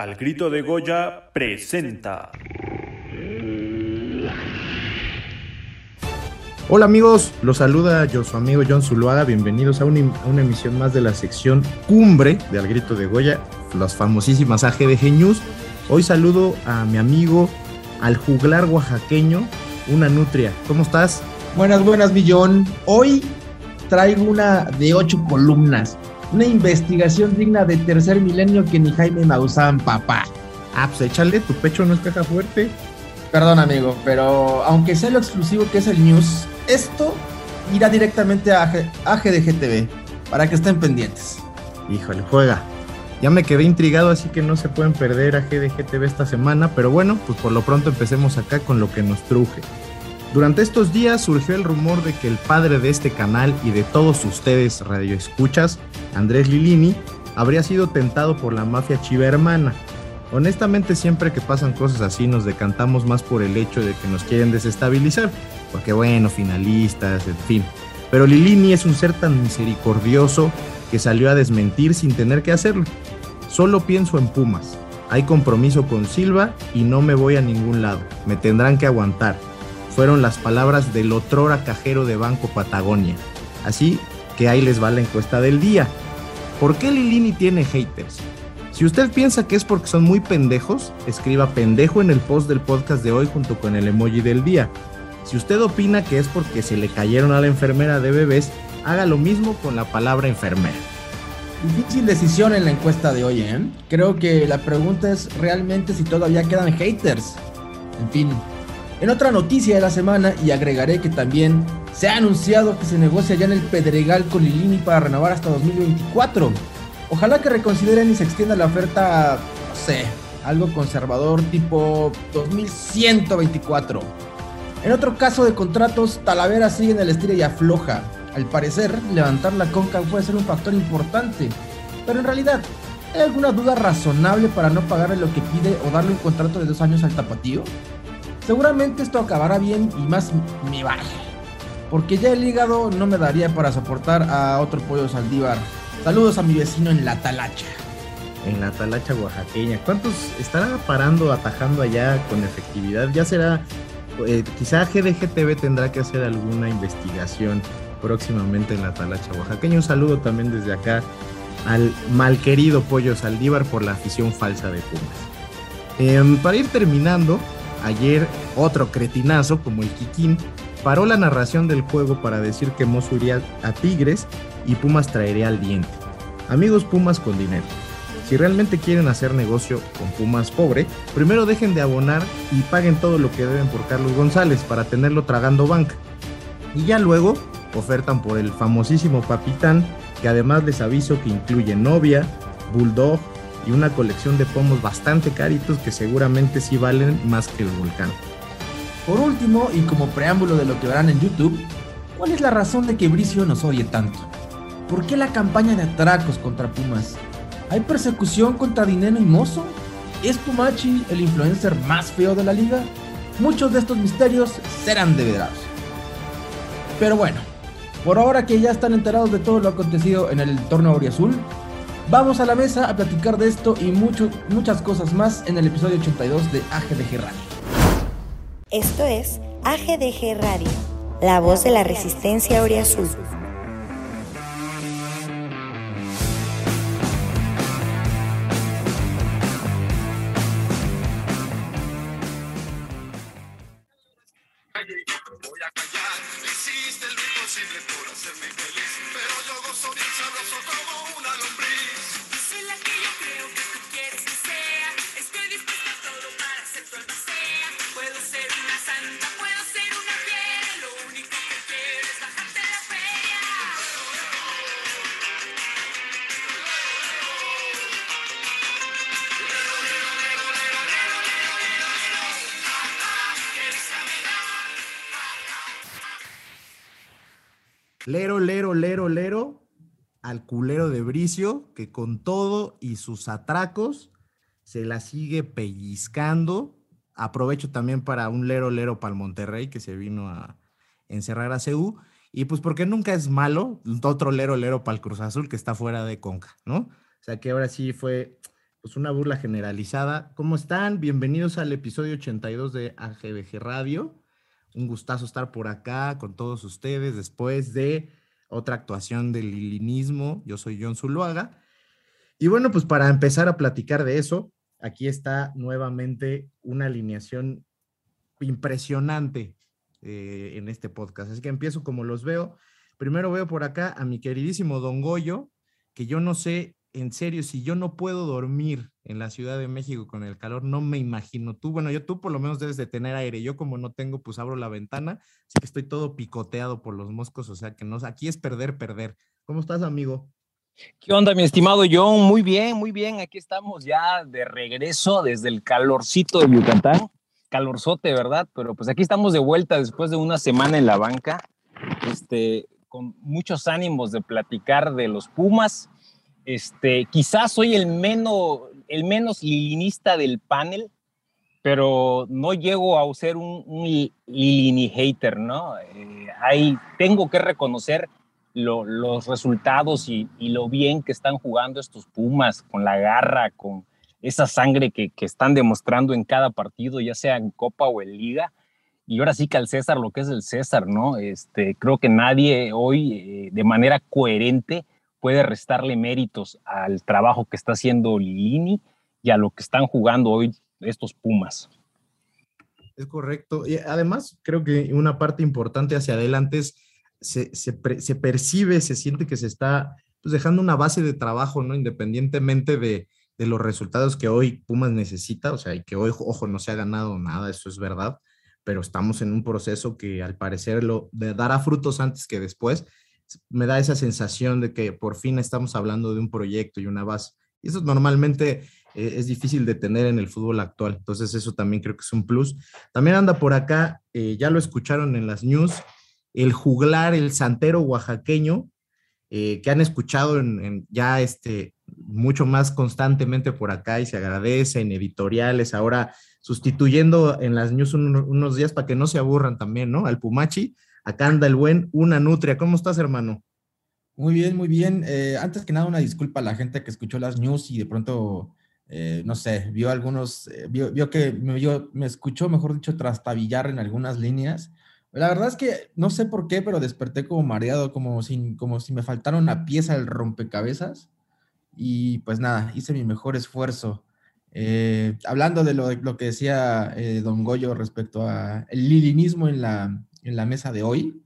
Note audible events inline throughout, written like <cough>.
Al grito de Goya presenta. Hola amigos, los saluda yo, su amigo John Zuluaga. Bienvenidos a una, a una, emisión más de la sección Cumbre de Al Grito de Goya, las famosísimas AGDG News. Hoy saludo a mi amigo, al juglar oaxaqueño, una nutria. ¿Cómo estás? Buenas, buenas, Millón. Hoy traigo una de ocho columnas. Una investigación digna de tercer milenio que ni Jaime Maussan, papá. Ah, pues échale, tu pecho no es caja fuerte. Perdón, amigo, pero aunque sea lo exclusivo que es el news, esto irá directamente a AGDGTV para que estén pendientes. Híjole, juega. Ya me quedé intrigado, así que no se pueden perder a GDGTV esta semana, pero bueno, pues por lo pronto empecemos acá con lo que nos truje. Durante estos días surgió el rumor de que el padre de este canal y de todos ustedes radioescuchas, Andrés Lilini, habría sido tentado por la mafia chiva hermana. Honestamente siempre que pasan cosas así nos decantamos más por el hecho de que nos quieren desestabilizar, porque bueno, finalistas, en fin. Pero Lilini es un ser tan misericordioso que salió a desmentir sin tener que hacerlo. Solo pienso en Pumas. Hay compromiso con Silva y no me voy a ningún lado. Me tendrán que aguantar fueron las palabras del otrora cajero de Banco Patagonia. Así que ahí les va la encuesta del día. ¿Por qué Lilini tiene haters? Si usted piensa que es porque son muy pendejos, escriba pendejo en el post del podcast de hoy junto con el emoji del día. Si usted opina que es porque se le cayeron a la enfermera de bebés, haga lo mismo con la palabra enfermera. Difícil decisión en la encuesta de hoy, ¿eh? Creo que la pregunta es realmente si todavía quedan haters. En fin, en otra noticia de la semana, y agregaré que también se ha anunciado que se negocia ya en el Pedregal con Lilini para renovar hasta 2024. Ojalá que reconsideren y se extienda la oferta, no sé, algo conservador tipo 2124. En otro caso de contratos, Talavera sigue en el estilo y afloja. Al parecer, levantar la conca puede ser un factor importante, pero en realidad, ¿hay alguna duda razonable para no pagarle lo que pide o darle un contrato de dos años al tapatío? Seguramente esto acabará bien y más me vale. Porque ya el hígado no me daría para soportar a otro pollo saldívar. Saludos a mi vecino en la talacha. En la talacha oaxaqueña. ¿Cuántos estará parando, atajando allá con efectividad? Ya será, eh, quizá GDGTV tendrá que hacer alguna investigación próximamente en la talacha oaxaqueña. Un saludo también desde acá al malquerido pollo saldívar por la afición falsa de Pumas. Em, para ir terminando, Ayer otro cretinazo como el Kikín paró la narración del juego para decir que Mozo iría a Tigres y Pumas traería al diente. Amigos Pumas con dinero. Si realmente quieren hacer negocio con Pumas pobre, primero dejen de abonar y paguen todo lo que deben por Carlos González para tenerlo tragando banca. Y ya luego ofertan por el famosísimo Papitán, que además les aviso que incluye novia, bulldog, y una colección de pomos bastante caritos que seguramente sí valen más que el volcán. Por último, y como preámbulo de lo que verán en YouTube, ¿cuál es la razón de que Bricio nos oye tanto? ¿Por qué la campaña de atracos contra Pumas? ¿Hay persecución contra Dinero y Mozo? ¿Es Pumachi el influencer más feo de la liga? Muchos de estos misterios serán develados. Pero bueno, por ahora que ya están enterados de todo lo acontecido en el entorno Azul, Vamos a la mesa a platicar de esto y mucho, muchas cosas más en el episodio 82 de AGDG Radio. Esto es AGDG Radio, la voz de la resistencia Azul. Lero, lero, lero, lero al culero de Bricio, que con todo y sus atracos se la sigue pellizcando. Aprovecho también para un lero, lero para el Monterrey, que se vino a encerrar a CU. Y pues porque nunca es malo, otro lero, lero para el Cruz Azul, que está fuera de Conca, ¿no? O sea que ahora sí fue pues una burla generalizada. ¿Cómo están? Bienvenidos al episodio 82 de AGBG Radio. Un gustazo estar por acá con todos ustedes después de otra actuación del lilinismo. Yo soy John Zuluaga. Y bueno, pues para empezar a platicar de eso, aquí está nuevamente una alineación impresionante eh, en este podcast. Así que empiezo como los veo. Primero veo por acá a mi queridísimo Don Goyo, que yo no sé en serio, si yo no puedo dormir en la Ciudad de México con el calor, no me imagino. Tú, bueno, yo tú por lo menos debes de tener aire. Yo como no tengo, pues abro la ventana, así que estoy todo picoteado por los moscos, o sea que no, aquí es perder, perder. ¿Cómo estás, amigo? ¿Qué onda, mi estimado John? Muy bien, muy bien. Aquí estamos ya de regreso desde el calorcito de Yucatán. Calorzote, ¿verdad? Pero pues aquí estamos de vuelta después de una semana en la banca, este, con muchos ánimos de platicar de los Pumas este, quizás soy el menos, el menos lilinista del panel, pero no llego a ser un, un lilini hater, ¿no? Eh, tengo que reconocer los resultados y, lo bien que están jugando estos Pumas, con la garra, con esa sangre que, están demostrando en cada partido, ya sea en Copa o en Liga. Y ahora sí que al César lo que es el César, ¿no? Este, creo que nadie hoy eh, de manera coherente puede restarle méritos al trabajo que está haciendo Lini y a lo que están jugando hoy estos Pumas. Es correcto. Y además, creo que una parte importante hacia adelante es, se, se, percibe, se siente que se está pues, dejando una base de trabajo, ¿no? Independientemente de, de, los resultados que hoy Pumas necesita, o sea, y que hoy, ojo, no se ha ganado nada, eso es verdad, pero estamos en un proceso que al parecer lo dará frutos antes que después me da esa sensación de que por fin estamos hablando de un proyecto y una base. Y eso normalmente eh, es difícil de tener en el fútbol actual. Entonces eso también creo que es un plus. También anda por acá, eh, ya lo escucharon en las news, el juglar, el santero oaxaqueño, eh, que han escuchado en, ya este, mucho más constantemente por acá y se agradece en editoriales, ahora sustituyendo en las news unos días para que no se aburran también, ¿no? Al Pumachi Acá anda el buen Una Nutria. ¿Cómo estás, hermano? Muy bien, muy bien. Eh, antes que nada, una disculpa a la gente que escuchó las news y de pronto, eh, no sé, vio algunos, eh, vio, que me, me escuchó, mejor dicho, trastabillar en algunas líneas. La verdad es que no sé por qué, pero desperté como mareado, como si, como si me faltara una pieza del rompecabezas. Y pues nada, hice mi mejor esfuerzo. hablando de lo, lo que decía Don Goyo respecto a el lilinismo en la, en la mesa de hoy,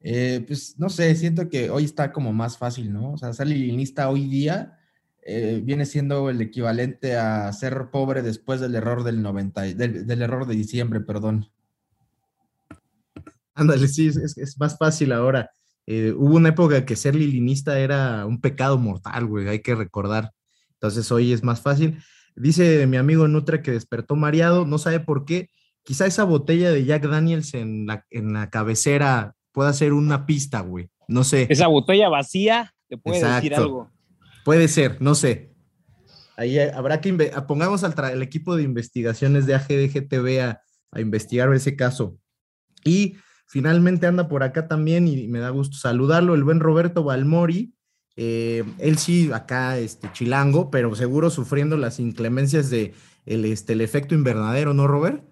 eh, pues no sé, siento que hoy está como más fácil, ¿no? O sea, ser lilinista hoy día eh, viene siendo el equivalente a ser pobre después del error del 90, del, error de diciembre, perdón. Ándale, sí, es, más fácil ahora. Eh, hubo una época que ser lilinista era un pecado mortal, güey, hay que recordar. Entonces hoy es más fácil. Dice mi amigo Nutra que despertó mareado, no sabe por qué, quizá esa botella de Jack Daniels en la, en la cabecera pueda ser una pista, güey. No sé. Esa botella vacía te puede decir algo. Puede ser, no sé. Ahí habrá que pongamos al equipo de investigaciones de AGDGTV a, a investigar ese caso. Y finalmente anda por acá también y me da gusto saludarlo, el buen Roberto Balmori. Eh, él sí, acá, este, chilango, pero seguro sufriendo las inclemencias de el, este, el efecto invernadero, ¿no, Robert?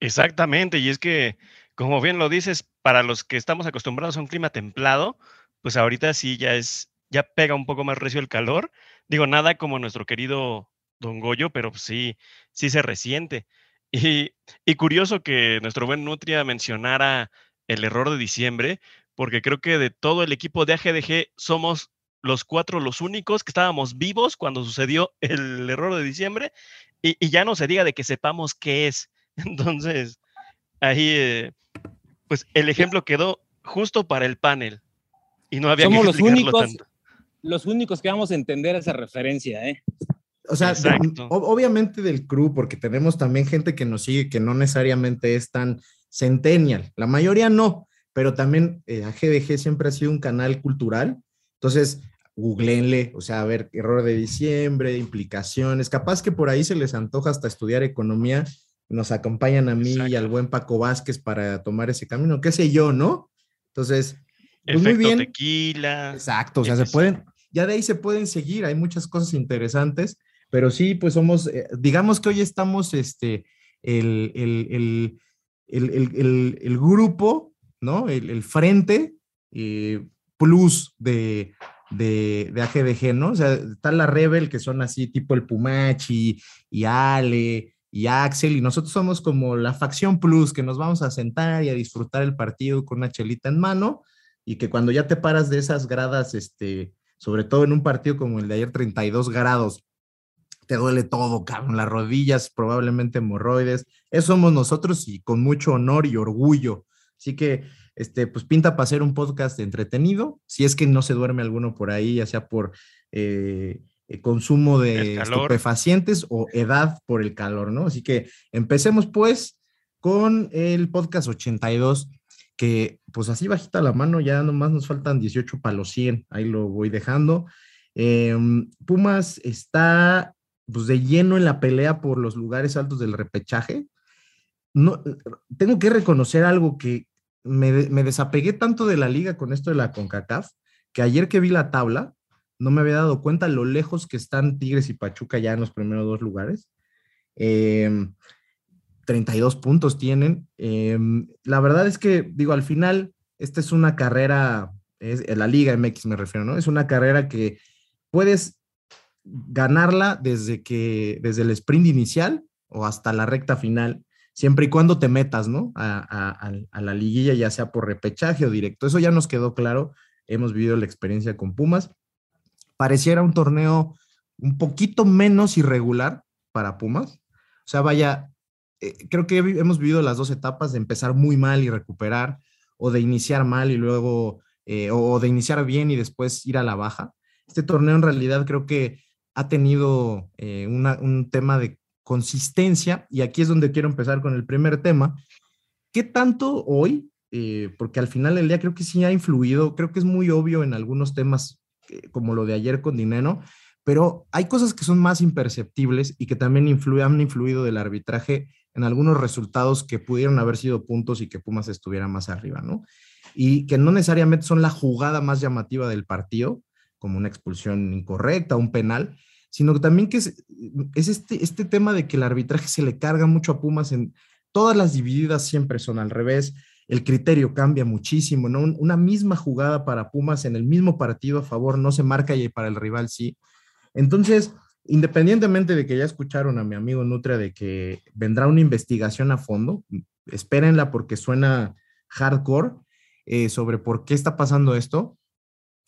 Exactamente, y es que, como bien lo dices, para los que estamos acostumbrados a un clima templado, pues ahorita sí ya es, ya pega un poco más recio el calor. Digo, nada como nuestro querido Don Goyo, pero sí, sí se resiente. <laughs> Y, curioso que nuestro buen Nutria mencionara el error de diciembre, porque creo que de todo el equipo de AGDG somos los cuatro los únicos que estábamos vivos cuando sucedió el error de diciembre y, y ya no se diga de que sepamos qué es. Entonces, ahí, eh, pues el ejemplo quedó justo para el panel y no había Somos los únicos, los únicos que vamos a entender esa referencia, ¿eh? O sea, obviamente del crew, porque tenemos también gente que nos sigue que no necesariamente es tan centennial. La mayoría no, pero también eh, AGDG siempre ha sido un canal cultural. Entonces, googleenle, o sea, a ver, error de diciembre, implicaciones. Capaz que por ahí se les antoja hasta estudiar economía nos acompañan a mí y al buen Paco Vázquez para tomar ese camino, qué sé yo, ¿no? Entonces, pues muy bien. tequila. Exacto, o sea, se pueden, ya de ahí se pueden seguir, hay muchas cosas interesantes, Pero sí, pues somos, eh, digamos que hoy estamos este, el, el, el, el grupo, ¿no? El, frente eh, plus de, de, de, AGDG, ¿no? O sea, está la Rebel, que son así tipo el Pumachi y Ale y Axel, y nosotros somos como la facción plus, que nos vamos a sentar y a disfrutar el partido con una chelita en mano, y que cuando ya te paras de esas gradas, este, sobre todo en un partido como el de ayer, 32 grados, te duele todo, cabrón, las rodillas, probablemente hemorroides. Eso somos nosotros y con mucho honor y orgullo. Así que, este, pues pinta para hacer un podcast entretenido, si es que no se duerme alguno por ahí, ya sea por eh, eh, consumo de estupefacientes o edad por el calor, ¿no? Así que empecemos pues con el podcast 82, que pues así bajita la mano, ya nomás nos faltan 18 para los 100, ahí lo voy dejando. Em, Pumas está pues de lleno en la pelea por los lugares altos del repechaje. No, tengo que reconocer algo que me, me desapegué tanto de la liga con esto de la CONCACAF, que ayer que vi la tabla, no me había dado cuenta lo lejos que están Tigres y Pachuca ya en los primeros dos lugares. 32 em, puntos tienen. Em, la verdad es que, digo, al final, esta es una carrera, es, la Liga MX me refiero, ¿no? Es una carrera que puedes ganarla desde que, desde el sprint inicial o hasta la recta final, siempre y cuando te metas, ¿no? A, a la liguilla, ya sea por repechaje o directo. Eso ya nos quedó claro. Hemos vivido la experiencia con Pumas pareciera un torneo un poquito menos irregular para Pumas. O sea, vaya, eh, creo que hemos vivido las dos etapas de empezar muy mal y recuperar, o de iniciar mal y luego, eh, o de iniciar bien y después ir a la baja. Este torneo en realidad creo que ha tenido eh, un tema de consistencia y aquí es donde quiero empezar con el primer tema. ¿Qué tanto hoy, porque al final del día creo que sí ha influido, creo que es muy obvio en algunos temas como lo de ayer con Dineno, pero hay cosas que son más imperceptibles y que también han influido del arbitraje en algunos resultados que pudieron haber sido puntos y que Pumas estuviera más arriba, ¿no? Y que no necesariamente son la jugada más llamativa del partido, como una expulsión incorrecta, un penal, sino que también que es, es este, este tema de que el arbitraje se le carga mucho a Pumas en todas las divididas siempre son al revés, el criterio cambia muchísimo, ¿no? Una misma jugada para Pumas en el mismo partido a favor no se marca y para el rival sí. Entonces, independientemente de que ya escucharon a mi amigo Nutria de que vendrá una investigación a fondo, espérenla porque suena hardcore eh, sobre por qué está pasando esto.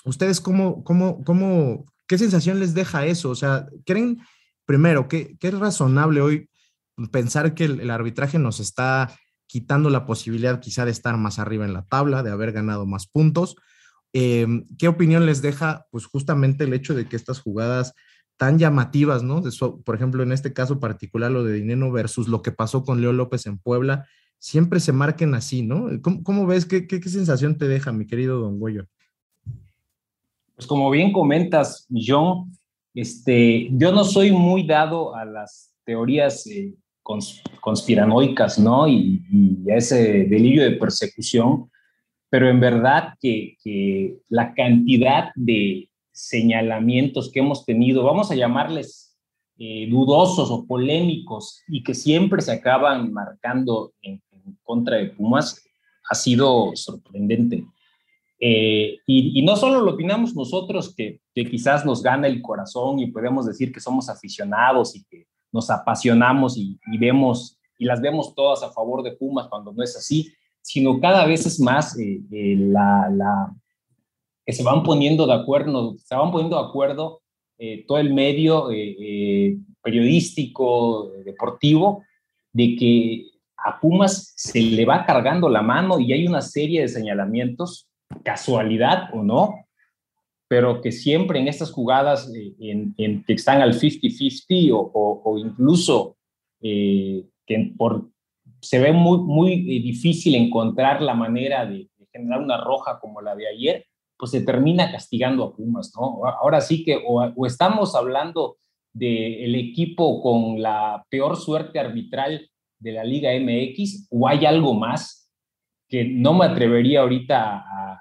¿Ustedes cómo, cómo, cómo, qué sensación les deja eso? O sea, ¿creen, primero, que, es razonable hoy pensar que el arbitraje nos está quitando la posibilidad quizá de estar más arriba en la tabla, de haber ganado más puntos. Em, ¿Qué opinión les deja, pues justamente el hecho de que estas jugadas tan llamativas, ¿no? por ejemplo, en este caso particular, lo de Dineno versus lo que pasó con Leo López en Puebla, siempre se marquen así, ¿no? ¿Cómo, ves? ¿Qué, ¿Qué, sensación te deja, mi querido Don Goyo? Pues como bien comentas, John, este, yo no soy muy dado a las teorías eh, conspiranoicas, ¿no? Y, ese delirio de persecución, pero en verdad que, la cantidad de señalamientos que hemos tenido, vamos a llamarles eh, dudosos o polémicos y que siempre se acaban marcando en, contra de Pumas, ha sido sorprendente. Eh, y, no solo lo opinamos nosotros, que, quizás nos gana el corazón y podemos decir que somos aficionados y que nos apasionamos y, vemos y las vemos todas a favor de Pumas cuando no es así, sino cada vez es más eh, eh, la, que se van poniendo de acuerdo, se van poniendo de acuerdo eh, todo el medio periodístico, deportivo, de que a Pumas se le va cargando la mano y hay una serie de señalamientos, casualidad o no, pero que siempre en estas jugadas eh, en, que están al 50-50 o, incluso eh, que por, se ve muy, muy eh, difícil encontrar la manera de, generar una roja como la de ayer, pues se termina castigando a Pumas, ¿no? Ahora sí que o, estamos hablando del equipo con la peor suerte arbitral de la Liga MX o hay algo más que no me atrevería ahorita a,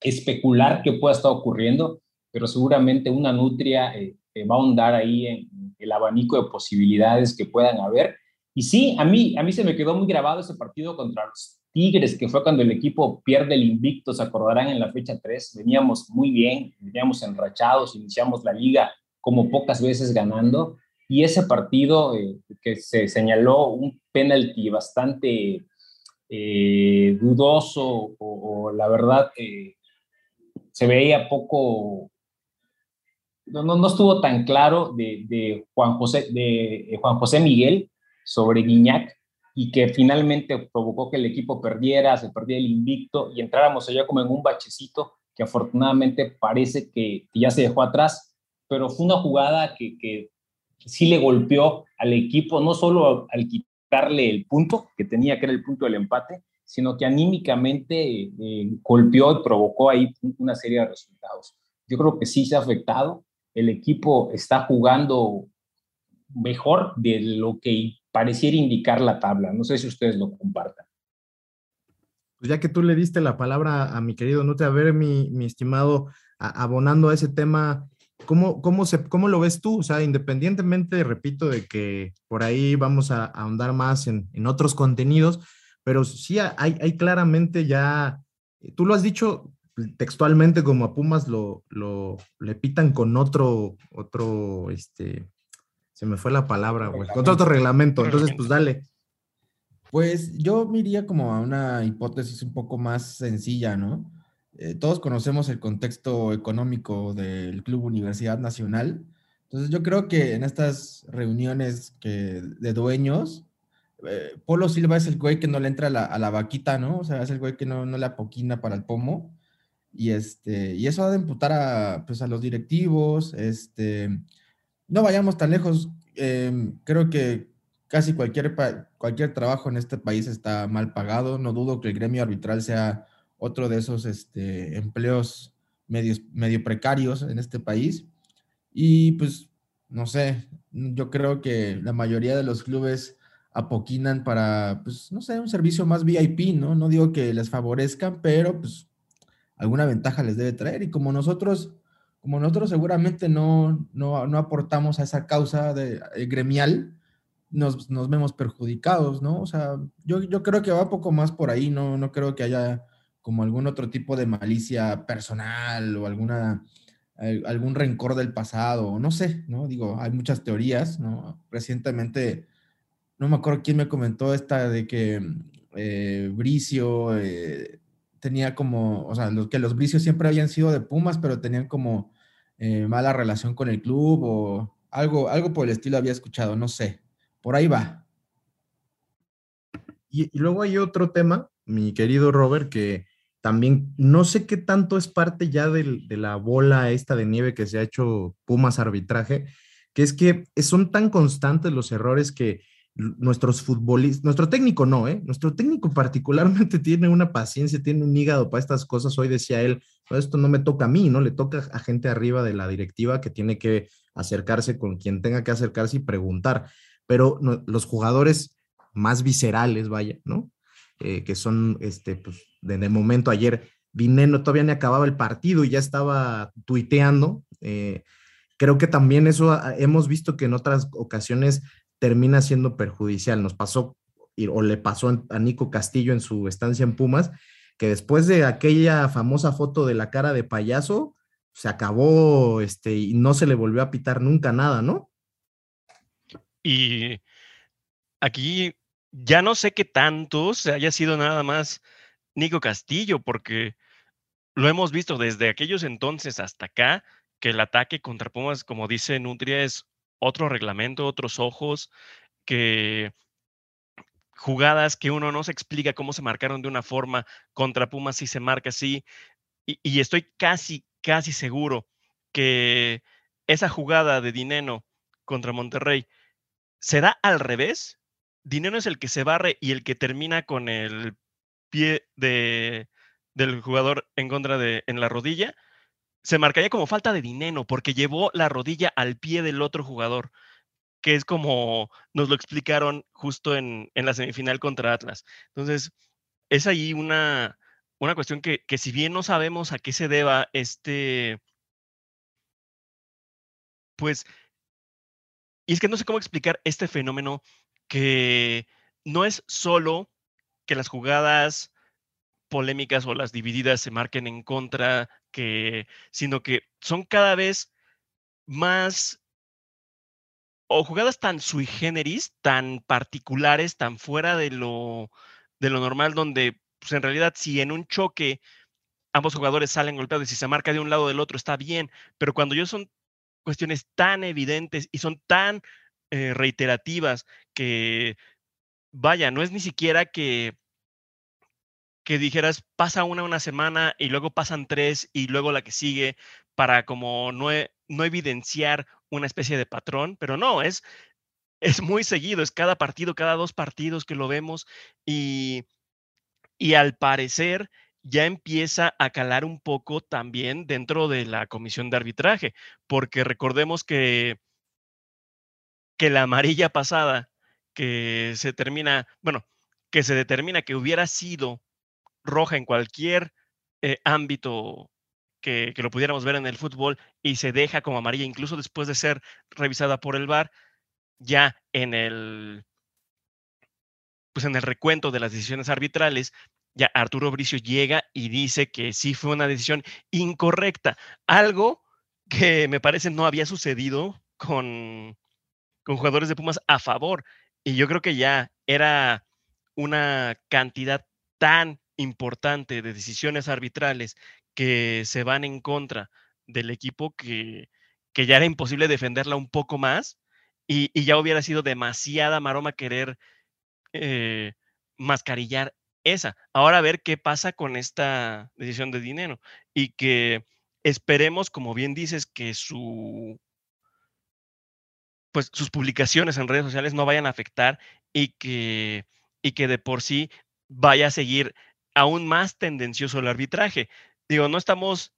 especular qué pueda estar ocurriendo, pero seguramente una nutria eh, va a ahondar ahí en el abanico de posibilidades que puedan haber. Y sí, a mí, a mí se me quedó muy grabado ese partido contra los Tigres, que fue cuando el equipo pierde el invicto, se acordarán en la fecha 3, veníamos muy bien, veníamos enrachados, iniciamos la liga como pocas veces ganando, y ese partido eh, que se señaló un penalti bastante eh, dudoso o, la verdad se veía poco, no, no, estuvo tan claro de, Juan José, de Juan José Miguel sobre Guiñac y que finalmente provocó que el equipo perdiera, se perdiera el invicto y entráramos allá como en un bachecito que afortunadamente parece que, ya se dejó atrás, pero fue una jugada que, que, sí le golpeó al equipo, no solo al quitarle el punto que tenía, que era el punto del empate, sino que anímicamente eh, golpeó y provocó ahí una serie de resultados. Yo creo que sí se ha afectado, el equipo está jugando mejor de lo que pareciera indicar la tabla. No sé si ustedes lo compartan. Pues ya que tú le diste la palabra a mi querido Nute, a ver, mi, estimado, abonando a ese tema, ¿cómo, cómo, ¿cómo lo ves tú? O sea, independientemente, repito, de que por ahí vamos a, ahondar más en, en, otros contenidos, pero sí hay, hay claramente ya, tú lo has dicho textualmente como a Pumas lo, lo le pitan con otro, otro, este, se me fue la palabra, güey. Con otro reglamento. Entonces, pues dale. Pues yo me iría como a una hipótesis un poco más sencilla, ¿no? Eh, todos conocemos el contexto económico del Club Universidad Nacional. Entonces yo creo que en estas reuniones que, de dueños, eh, Polo Silva es el güey que no le entra a la, vaquita, ¿no? O sea, es el güey que no, no le apoquina para el pomo. Y, este, y eso ha de imputar a, pues, a los directivos, este, no vayamos tan lejos. Em, creo que casi cualquier, cualquier trabajo en este país está mal pagado. No dudo que el gremio arbitral sea otro de esos este, empleos medios, medio precarios en este país. Y pues, no sé, yo creo que la mayoría de los clubes apoquinan para, pues, no sé, un servicio más VIP, ¿no? No digo que les favorezcan, pero pues alguna ventaja les debe traer. Y como nosotros como nosotros seguramente no, no, aportamos a esa causa de, eh, gremial, nos, vemos perjudicados, ¿no? O sea, yo, yo creo que va poco más por ahí, no, no creo que haya como algún otro tipo de malicia personal o alguna, algún rencor del pasado, no sé, ¿no? Digo, hay muchas teorías, ¿no? Recientemente, no me acuerdo quién me comentó esta de que eh, Bricio eh, tenía como, o sea, los, que los Bricios siempre habían sido de Pumas, pero tenían como eh, mala relación con el club o algo, algo por el estilo había escuchado, no sé. Por ahí va. Y, luego hay otro tema, mi querido Robert, que también no sé qué tanto es parte ya de la bola esta de nieve que se ha hecho Pumas arbitraje, que es que son tan constantes los errores que nuestros futbolistas, nuestro técnico no, ¿eh? Nuestro técnico particularmente <laughs> tiene una paciencia, tiene un hígado para estas cosas. Hoy decía él, esto no me toca a mí, ¿no? Le toca a gente arriba de la directiva que tiene que acercarse con quien tenga que acercarse y preguntar. Pero los jugadores más viscerales, vaya, ¿no? Eh, que son, este, pues, de, de, momento ayer, Vineno todavía ni acababa el partido y ya estaba tuiteando. Eh, creo que también eso hemos visto que en otras ocasiones termina siendo perjudicial. Nos pasó o le pasó a Nico Castillo en su estancia en Pumas, que después de aquella famosa foto de la cara de payaso, se acabó este, y no se le volvió a pitar nunca nada, ¿no? Y aquí ya no sé qué tanto se haya sido nada más Nico Castillo, porque lo hemos visto desde aquellos entonces hasta acá, que el ataque contra Pumas, como dice Nutria, es otro reglamento, otros ojos, que jugadas que uno no se explica cómo se marcaron de una forma, contra Pumas sí se marca así, y, estoy casi, casi seguro que esa jugada de Dineno contra Monterrey será al revés. Dineno es el que se barre y el que termina con el pie de, del jugador en contra de en la rodilla se marcaría como falta de dinero porque llevó la rodilla al pie del otro jugador, que es como nos lo explicaron justo en, la semifinal contra Atlas. Entonces, es ahí una, una cuestión que, que, si bien no sabemos a qué se deba este, pues, y es que no sé cómo explicar este fenómeno que no es solo que las jugadas polémicas o las divididas se marquen en contra, que, sino que son cada vez más o jugadas tan sui generis, tan particulares, tan fuera de lo, de lo normal, donde pues, en realidad si en un choque ambos jugadores salen golpeados y si se marca de un lado o del otro está bien, pero cuando yo son cuestiones tan evidentes y son tan eh, reiterativas que, vaya, no es ni siquiera que que dijeras, pasa una una semana y luego pasan tres y luego la que sigue para como no, e, no evidenciar una especie de patrón, pero no, es, es muy seguido, es cada partido, cada dos partidos que lo vemos y, y al parecer ya empieza a calar un poco también dentro de la comisión de arbitraje, porque recordemos que, que la amarilla pasada que se termina, bueno, que se determina que hubiera sido roja en cualquier eh, ámbito que, lo pudiéramos ver en el fútbol y se deja como amarilla, incluso después de ser revisada por el VAR, ya en el, pues en el recuento de las decisiones arbitrales, ya Arturo Bricio llega y dice que sí fue una decisión incorrecta, algo que me parece no había sucedido con, con jugadores de Pumas a favor. Y yo creo que ya era una cantidad tan importante de decisiones arbitrales que se van en contra del equipo que, que ya era imposible defenderla un poco más y, ya hubiera sido demasiada maroma querer eh, mascarillar esa. Ahora a ver qué pasa con esta decisión de dinero y que esperemos, como bien dices, que su pues sus publicaciones en redes sociales no vayan a afectar y que, y que de por sí vaya a seguir aún más tendencioso el arbitraje. Digo, no estamos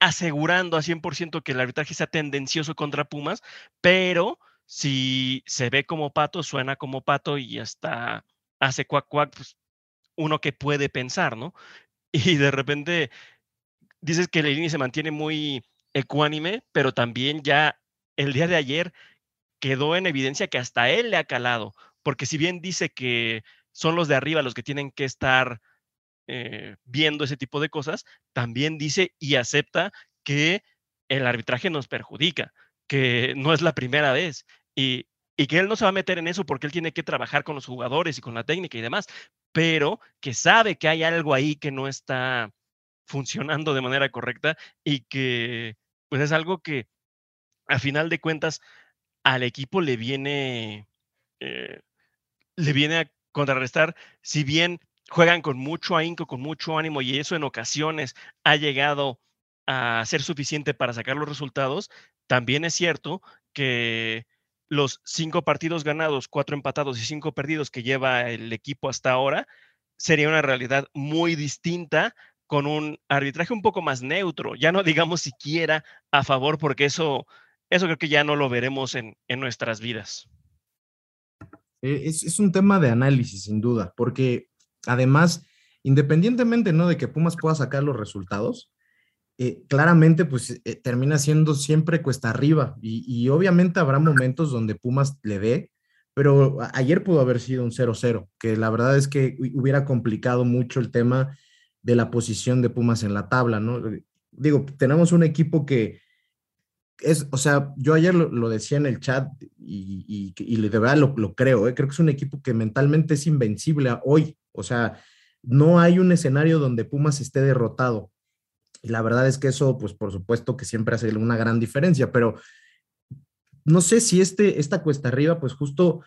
asegurando a 100% que el arbitraje sea tendencioso contra Pumas, pero si se ve como pato, suena como pato y hasta hace cuac cuac, pues uno que puede pensar, ¿no? <laughs> Y de repente dices que línea se mantiene muy ecuánime, pero también ya el día de ayer quedó en evidencia que hasta él le ha calado, porque si bien dice que son los de arriba los que tienen que estar eh, viendo ese tipo de cosas, también dice y acepta que el arbitraje nos perjudica, que no es la primera vez y, que él no se va a meter en eso porque él tiene que trabajar con los jugadores y con la técnica y demás, pero que sabe que hay algo ahí que no está funcionando de manera correcta y que pues es algo que a final de cuentas al equipo le viene eh, le viene a contrarrestar si bien juegan con mucho ahínco, con mucho ánimo y eso en ocasiones ha llegado a ser suficiente para sacar los resultados, también es cierto que los cinco partidos ganados, cuatro empatados y cinco perdidos que lleva el equipo hasta ahora, sería una realidad muy distinta con un arbitraje un poco más neutro, ya no digamos siquiera a favor, porque eso, eso creo que ya no lo veremos en, nuestras vidas. Eh, es, un tema de análisis, sin duda, porque Además, independientemente ¿no? de que Pumas pueda sacar los resultados, eh, claramente pues eh, termina siendo siempre cuesta arriba y, obviamente habrá momentos donde Pumas le dé, pero ayer pudo haber sido un 0-0, que la verdad es que hubiera complicado mucho el tema de la posición de Pumas en la tabla, ¿no? Eh, digo, tenemos un equipo que es, o sea, yo ayer lo, decía en el chat y, de verdad lo creo, creo que es un equipo que mentalmente es invencible hoy, o sea, no hay un escenario donde Pumas esté derrotado. Y la verdad es que eso, pues por supuesto que siempre hace una gran diferencia, pero no sé si este, esta cuesta arriba, pues justo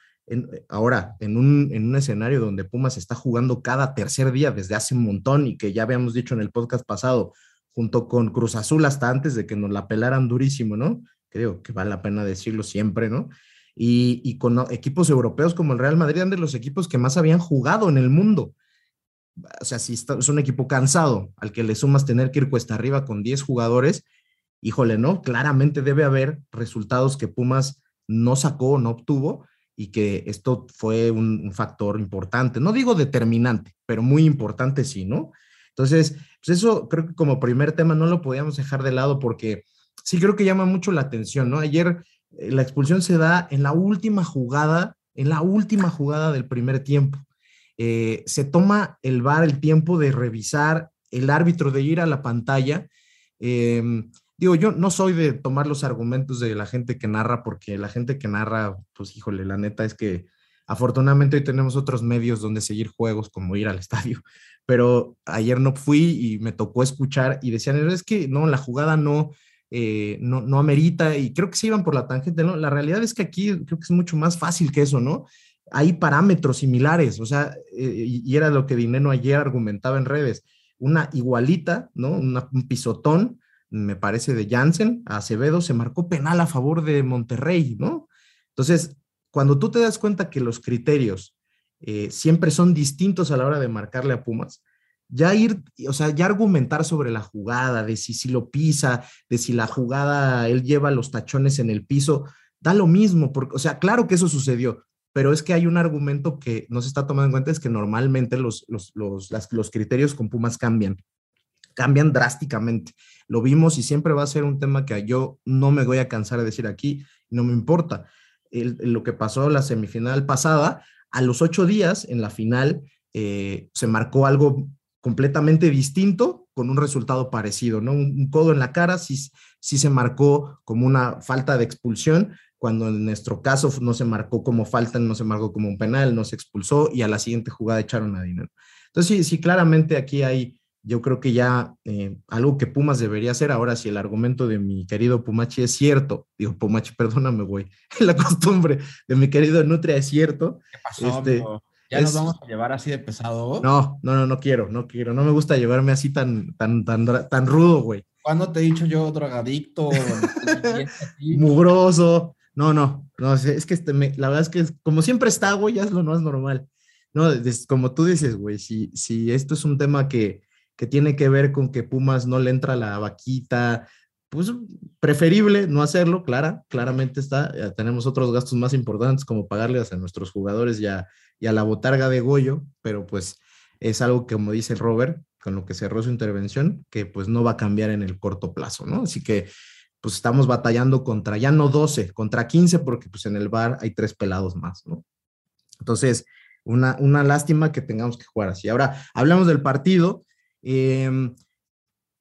ahora, en un, en un escenario donde Pumas está jugando cada tercer día desde hace un montón y que ya habíamos dicho en el podcast pasado, junto con Cruz Azul hasta antes de que nos la pelaran durísimo, ¿no? Creo que vale la pena decirlo siempre, ¿no? Y, con equipos europeos como el Real Madrid eran de los equipos que más habían jugado en el mundo. O sea, si es un equipo cansado al que le sumas tener que ir cuesta arriba con 10 jugadores, híjole, ¿no? Claramente debe haber resultados que Pumas no sacó, no obtuvo y que esto fue un, factor importante. No digo determinante, pero muy importante sí, ¿no? Entonces, pues eso creo que como primer tema no lo podíamos dejar de lado porque sí creo que llama mucho la atención, ¿no? Ayer la expulsión se da en la última jugada, en la última jugada del primer tiempo. Eh, se toma el VAR el tiempo de revisar el árbitro, de ir a la pantalla. Em, digo, yo no soy de tomar los argumentos de la gente que narra, porque la gente que narra, pues híjole, la neta es que afortunadamente hoy tenemos otros medios donde seguir juegos, como ir al <laughs> estadio, pero ayer no fui y me tocó escuchar y decían, es que no, la jugada no, eh, no, amerita y creo que se iban por la tangente, ¿no? La realidad es que aquí creo que es mucho más fácil que eso, ¿no? Hay parámetros similares, o sea, eh, y era lo que Dineno ayer argumentaba en redes, una igualita, ¿no? un pisotón, me parece, de Jansen Acevedo, se marcó penal a favor de Monterrey, ¿no? Entonces, cuando tú te das cuenta que los criterios eh, siempre son distintos a la hora de marcarle a Pumas, ya ir, o sea, ya argumentar sobre la jugada, de si, si lo pisa, de si la jugada él lleva los tachones en el piso, da lo mismo, porque, o sea, claro que eso sucedió, pero es que hay un argumento que no se está tomando en cuenta, es que normalmente los, los, los, los criterios con Pumas cambian, cambian drásticamente. Lo vimos y siempre va a ser un tema que yo no me voy a cansar de decir aquí, no me importa. lo que pasó la semifinal pasada, a los ocho días en la final eh, se marcó algo completamente distinto con un resultado parecido, ¿no? Un, codo en la cara sí, sí se marcó como una falta de expulsión, cuando en nuestro caso no se marcó como falta, no se marcó como un penal, no se expulsó y a la siguiente jugada echaron a dinero. Entonces, sí, sí, claramente aquí hay, yo creo que ya eh, algo que Pumas debería hacer. Ahora, si el argumento de mi querido Pumachi es cierto, digo, Pumachi, <laughs> perdóname, güey, la costumbre de mi querido Nutria es cierto. ¿Qué pasó, este, ¿Ya nos vamos a llevar así de pesado? No, no, no, no quiero, no quiero. No me gusta llevarme así tan, tan, tan, tan rudo, güey. ¿Cuándo te he dicho yo drogadicto? <laughs> Mugroso. No, no, no, es que este la verdad es que como siempre está, güey, ya es lo más normal. No, como tú dices, güey, si, si esto es un tema que, que tiene que ver con que Pumas no le entra la vaquita, pues preferible no hacerlo, clara, claramente está. Ya tenemos otros gastos más importantes como pagarles a nuestros jugadores y a, a la botarga de Goyo, pero pues es algo que, como dice Robert, con lo que cerró su intervención, que pues no va a cambiar en el corto plazo, ¿no? Así que pues estamos batallando contra ya no 12, contra 15, porque pues en el bar hay tres pelados más, ¿no? Entonces, una, una lástima que tengamos que jugar así. Ahora, hablamos del partido. Em,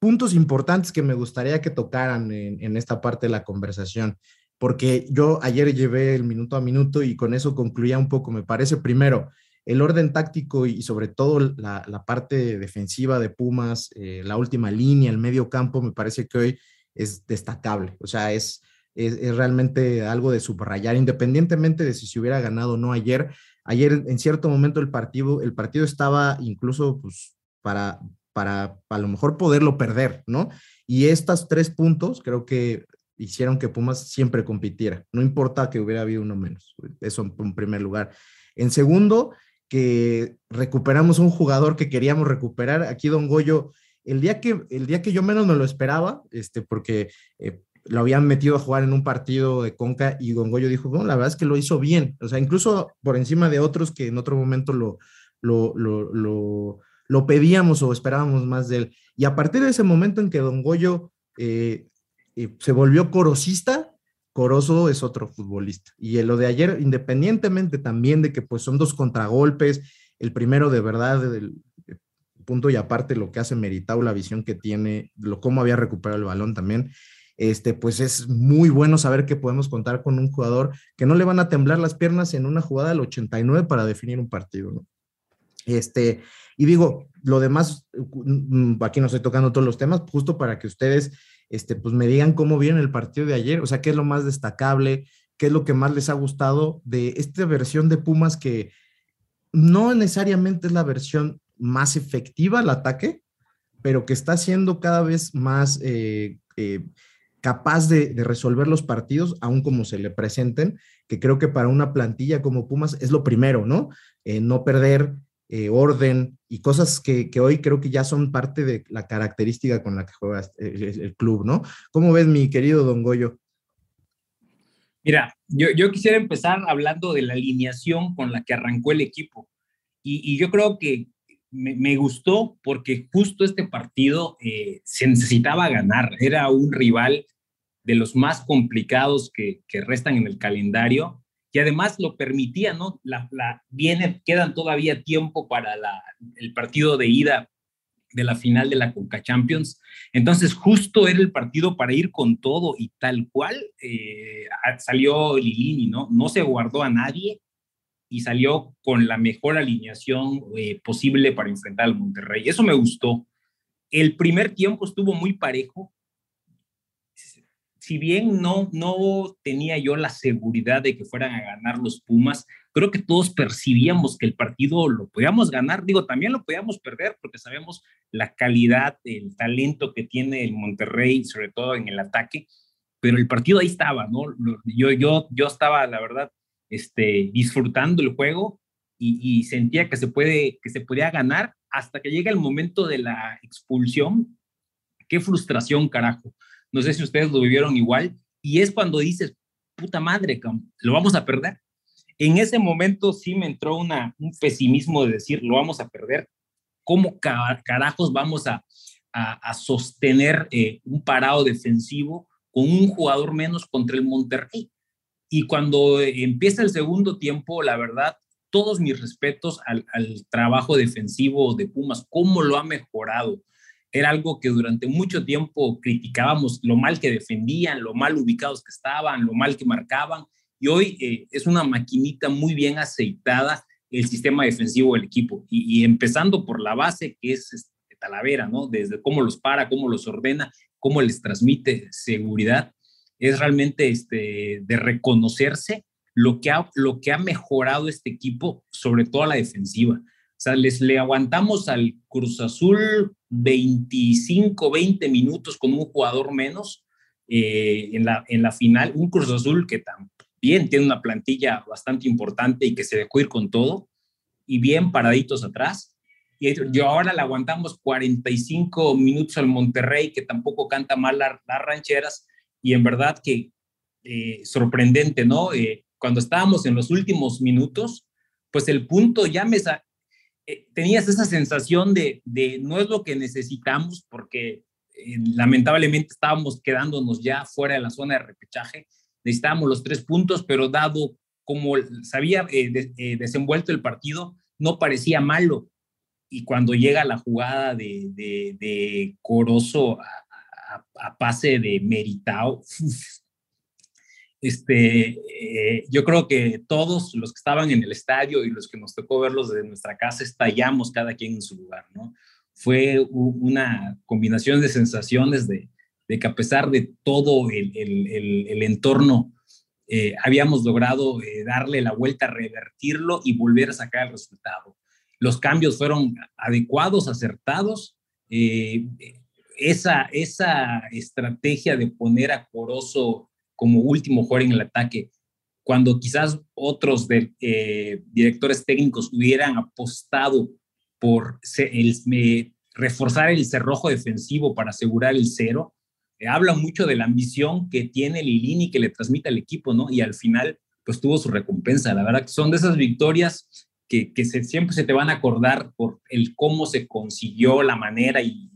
puntos importantes que me gustaría que tocaran en, esta parte de la conversación, porque yo ayer llevé el minuto a minuto y con eso concluía un poco, me parece, primero, el orden táctico y sobre todo la, parte defensiva de Pumas, eh, la última línea, el medio campo, me parece que hoy es destacable, o sea, es, es, realmente algo de subrayar, independientemente de si se hubiera ganado o no ayer. Ayer, en cierto momento, el partido, el partido estaba incluso pues, para, para a lo mejor poderlo perder, ¿no? Y estos tres puntos creo que hicieron que Pumas siempre compitiera, no importa que hubiera habido uno menos, eso en primer lugar. En segundo, que recuperamos un jugador que queríamos recuperar, aquí Don Goyo, el día que, el día que yo menos me lo esperaba, este, porque eh, lo habían metido a jugar en un partido de Conca y Don Goyo dijo, bueno, la verdad es que lo hizo bien, o sea, incluso por encima de otros que en otro momento lo, lo, lo lo pedíamos o esperábamos más de él. Y a partir de ese momento en que Don Goyo eh, eh, se volvió corosista, Corozo es otro futbolista. Y lo de ayer, independientemente también de que pues son dos contragolpes, el primero de verdad, el, punto y aparte lo que hace meritado la visión que tiene, lo cómo había recuperado el balón también, este, pues es muy bueno saber que podemos contar con un jugador que no le van a temblar las piernas en una jugada del 89 para definir un partido, ¿no? Este, y digo, lo demás, mm, aquí no estoy tocando todos los temas, justo para que ustedes este, pues me digan cómo vieron el partido de ayer, o sea, qué es lo más destacable, qué es lo que más les ha gustado de esta versión de Pumas que no necesariamente es la versión más efectiva al ataque, pero que está siendo cada vez más eh, eh, capaz de, resolver los partidos, aún como se le presenten, que creo que para una plantilla como Pumas es lo primero, ¿no? Eh, no perder eh, orden y cosas que, hoy creo que ya son parte de la característica con la que juega el, club, ¿no? ¿Cómo ves, mi querido Don Goyo? Mira, yo, quisiera empezar hablando de la alineación con la que arrancó el equipo. Y, yo creo que me, gustó porque justo este partido eh, se necesitaba ganar. Era un rival de los más complicados que, que restan en el calendario y además lo permitía, ¿no? La, la, quedan todavía tiempo para el partido de ida de la final de la Conca Champions. Entonces, justo era el partido para ir con todo y tal cual eh, salió Lilini, ¿no? No se guardó a nadie y salió con la mejor alineación eh, posible para enfrentar al Monterrey. Eso me gustó. El primer tiempo estuvo muy parejo, si bien no, no tenía yo la seguridad de que fueran a ganar los Pumas, creo que todos percibíamos que el partido lo podíamos ganar. Digo, también lo podíamos perder porque sabemos la calidad, el talento que tiene el Monterrey, sobre todo en el ataque, pero el partido ahí estaba, ¿no? Yo, yo, yo estaba, la verdad, este, disfrutando el juego y, y sentía que se, puede, que se podía ganar hasta que llega el momento de la expulsión. Qué frustración, carajo no sé si ustedes lo vivieron igual. Y es cuando dices, puta madre, lo vamos a perder. En ese momento sí me entró una, un pesimismo de decir, lo vamos a perder. ¿Cómo carajos vamos a, a, sostener eh, un parado defensivo con un jugador menos contra el Monterrey? Y cuando empieza el segundo tiempo, la verdad, todos mis respetos al, al trabajo defensivo de Pumas, cómo lo ha mejorado era algo que durante mucho tiempo criticábamos, lo mal que defendían, lo mal ubicados que estaban, lo mal que marcaban, y hoy eh, es una maquinita muy bien aceitada el sistema defensivo del equipo, y, empezando por la base que es este, Talavera, ¿no? Desde cómo los para, cómo los ordena, cómo les transmite seguridad, es realmente este, de reconocerse lo que, ha, lo que ha mejorado este equipo, sobre todo a la defensiva. Sea, les le aguantamos al Cruz Azul 25, 20 minutos con un jugador menos eh, en, la, en la final. Un Cruz Azul que también tiene una plantilla bastante importante y que se dejó ir con todo y bien paraditos atrás. Y yo ahora le aguantamos 45 minutos al Monterrey, que tampoco canta mal las rancheras, y en verdad que eh, sorprendente, ¿no? Eh, cuando estábamos en los últimos minutos, pues el punto ya me, eh, tenías esa sensación de, no es lo que necesitamos porque eh, lamentablemente estábamos quedándonos ya fuera de la zona de repechaje, necesitábamos los tres puntos, pero dado como se había eh, desenvuelto el partido, no parecía malo. Y cuando llega la jugada de, de, Corozo a, pase de Meritao, este, eh, yo creo que todos los que estaban en el estadio y los que nos tocó verlos desde nuestra casa estallamos cada quien en su lugar, ¿no? Fue una combinación de sensaciones de, de que a pesar de todo el, el, el, entorno, eh, habíamos logrado eh, darle la vuelta, revertirlo y volver a sacar el resultado. Los cambios fueron adecuados, acertados. Eh, esa, esa estrategia de poner a Corozo como último jugador en el ataque, cuando quizás otros de, eh, directores técnicos hubieran apostado por reforzar el cerrojo defensivo para asegurar el cero, eh, habla mucho de la ambición que tiene Lilini que le transmite al equipo, ¿no? Y al final, pues tuvo su recompensa. La verdad que son de esas victorias que, que siempre se te van a acordar por el cómo se consiguió, la manera y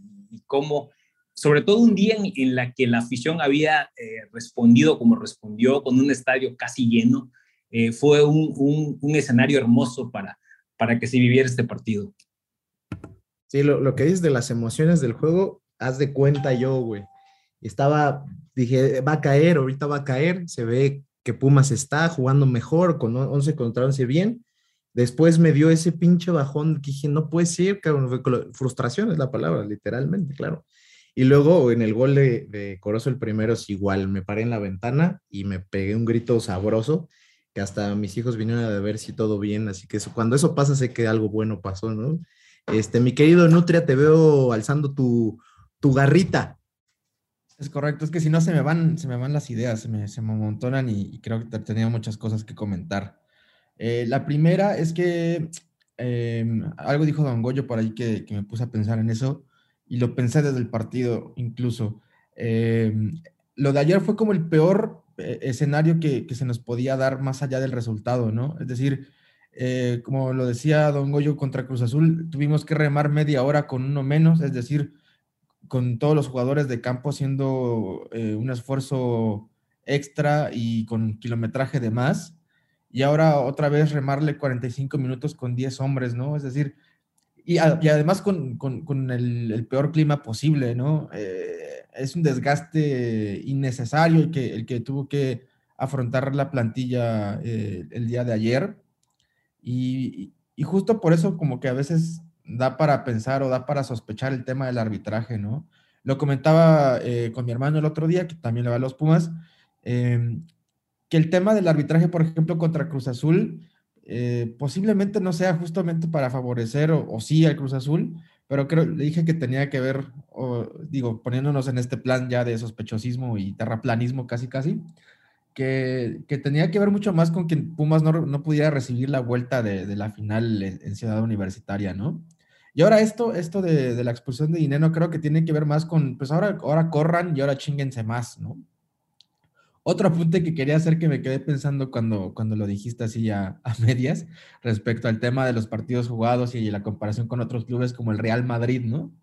cómo sobre todo un día en, la que la afición había eh, respondido como respondió, con un estadio casi lleno, eh, fue un, un, escenario hermoso para, para que se viviera este partido. Sí, lo, lo, que dices de las emociones del juego, haz de cuenta yo, güey. Estaba, dije, va a caer, ahorita va a caer, se ve que Pumas está jugando mejor, con 11 contra 11 bien. Después me dio ese pinche bajón que dije, no puede ser, cabrón. Frustración es la palabra, literalmente, claro. Y luego en el gol de, de Corozo, el primero es igual. Me paré en la ventana y me pegué un grito sabroso que hasta mis hijos vinieron a ver si todo bien. Así que eso, cuando eso pasa, sé que algo bueno pasó, ¿no? Este, mi querido Nutria, te veo alzando tu, tu garrita. Es correcto, es que si no se me van, se me van las ideas, se me, se me amontonan y, creo que tenía muchas cosas que comentar. Eh, la primera es que eh, algo dijo Don Goyo por ahí que, que, me puse a pensar en eso y lo pensé desde el partido incluso. Eh, lo de ayer fue como el peor eh, escenario que, que, se nos podía dar más allá del resultado, ¿no? Es decir, eh, como lo decía Don Goyo contra Cruz Azul, tuvimos que remar media hora con uno menos, es decir, con todos los jugadores de campo haciendo eh, un esfuerzo extra y con kilometraje de más. Y ahora otra vez remarle 45 minutos con 10 hombres, ¿no? Es decir, y, además con, el, peor clima posible, ¿no? Eh, es un desgaste innecesario el que, el que tuvo que afrontar la plantilla eh, el día de ayer. Y, y, justo por eso como que a veces da para pensar o da para sospechar el tema del arbitraje, ¿no? Lo comentaba eh, con mi hermano el otro día, que también le va a los Pumas, em, que el tema del arbitraje, por ejemplo, contra Cruz Azul, eh, posiblemente no sea justamente para favorecer o, sí al Cruz Azul, pero creo, le dije que tenía que ver, o, digo, poniéndonos en este plan ya de sospechosismo y terraplanismo casi casi, que, que tenía que ver mucho más con que Pumas no, no pudiera recibir la vuelta de, la final en, en, Ciudad Universitaria, ¿no? Y ahora esto, esto de, de, la expulsión de dinero creo que tiene que ver más con, pues ahora, ahora corran y ahora chinguense más, ¿no? Otro apunte que quería hacer que me quedé pensando cuando, cuando lo dijiste así a, a, <laughs> medias respecto al tema de los partidos jugados y la comparación con otros clubes como el Real Madrid, ¿no?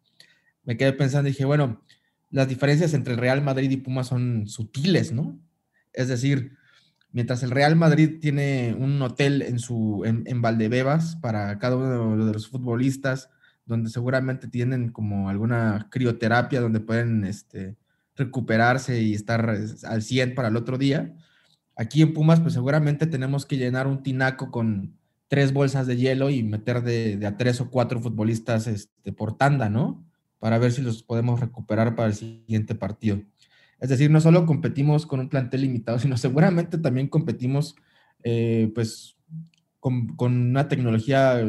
Me quedé pensando y dije, bueno, las diferencias entre el Real Madrid y Pumas son sutiles, ¿no? Es decir, mientras el Real Madrid tiene un hotel en, su, en, en Valdebebas para cada uno de los futbolistas, donde seguramente tienen como alguna crioterapia donde pueden este, recuperarse y estar al 100 para el otro día. Aquí en Pumas, pues seguramente tenemos que llenar un tinaco con tres bolsas de hielo y meter de, a tres o cuatro futbolistas este, por tanda, ¿no? Para ver si los podemos recuperar para el siguiente partido. Es decir, no solo competimos con un plantel limitado, <laughs> sino seguramente también competimos eh, pues con, con, una tecnología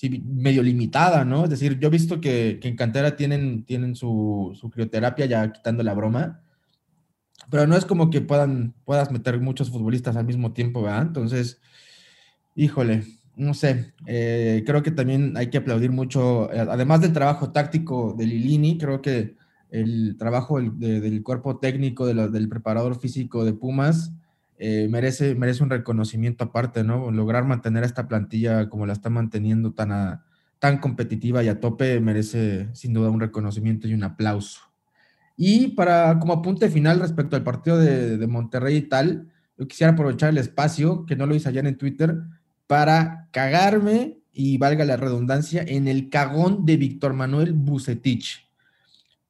sí, medio limitada, ¿no? Es decir, yo he visto que, que en cantera tienen, tienen su, crioterapia, ya quitando la broma, pero no es como que puedan, puedas meter muchos futbolistas al mismo tiempo, ¿verdad? Entonces, híjole, no sé, eh, creo que también hay que aplaudir mucho, eh, además del trabajo táctico de Lilini, creo que el trabajo de, del cuerpo técnico, de del preparador físico de Pumas, eh, merece, merece un reconocimiento aparte, ¿no? Lograr mantener esta plantilla como la está manteniendo tan, a, tan competitiva y a tope merece sin duda un reconocimiento y un aplauso. Y para como apunte final respecto al partido de, Monterrey y tal, yo quisiera aprovechar el espacio, que no lo hice ayer en Twitter, para cagarme, y valga la redundancia, en el cagón de Víctor Manuel Bucetich.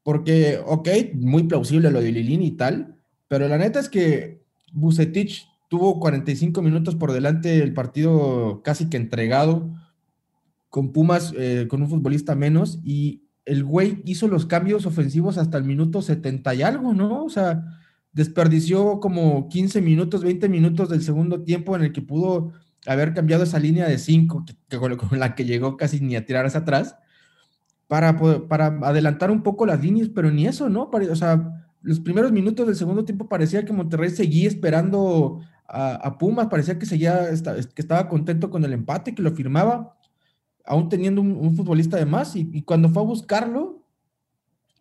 Porque, ok, muy plausible lo de Lilín y tal, pero la neta es que Bucetich tuvo 45 minutos por delante del partido casi que entregado, con Pumas, eh, con un futbolista menos, y el güey hizo los cambios ofensivos hasta el minuto 70 y algo, ¿no? O sea, desperdició como 15 minutos, 20 minutos del segundo tiempo en el que pudo haber cambiado esa línea de 5, que, que, con la que llegó casi ni a tirarse atrás, para, para adelantar un poco las líneas, pero ni eso, ¿no? O sea, los primeros minutos del segundo tiempo parecía que Monterrey seguía esperando a, Pumas, parecía que, seguía, que estaba contento con el empate, que lo firmaba, aún teniendo un, futbolista de más, y, cuando fue a buscarlo,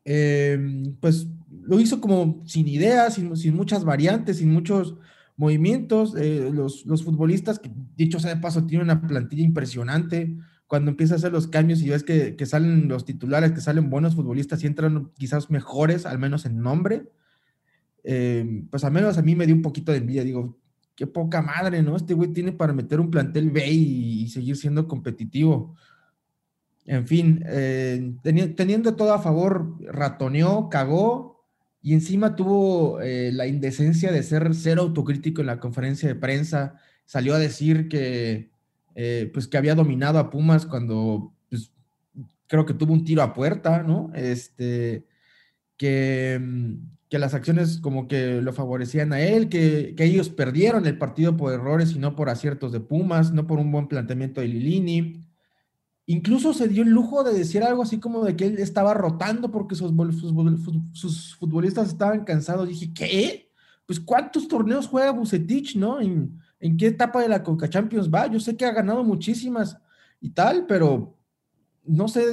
eh, pues lo hizo como sin ideas, sin, sin muchas variantes, sin muchos movimientos. Eh, los, los, futbolistas, que dicho sea de paso, tienen una plantilla impresionante cuando empieza a hacer los cambios y ves que, que, salen los titulares, que salen buenos futbolistas y entran quizás mejores, al menos en nombre, eh, pues al menos a mí me dio un poquito de envidia. Digo, qué poca madre, ¿no? Este güey tiene para meter un plantel B y, y seguir siendo competitivo. En fin, eh, teni teniendo todo a favor, ratoneó, cagó y encima tuvo eh, la indecencia de ser cero autocrítico en la conferencia de prensa. Salió a decir que eh, pues que había dominado a Pumas cuando pues, creo que tuvo un tiro a puerta, ¿no? Este, que, que las acciones como que lo favorecían a él, que, que, ellos perdieron el partido por errores y no por aciertos de Pumas, no por un buen planteamiento de Lilini. Incluso se dio el lujo de decir algo así como de que él estaba rotando porque sus, futbolistas estaban cansados. Dije, ¿qué? Pues ¿cuántos torneos juega Bucetich, no? En qué etapa de la Conca Champions va. Yo sé que ha ganado muchísimas y tal, pero no sé,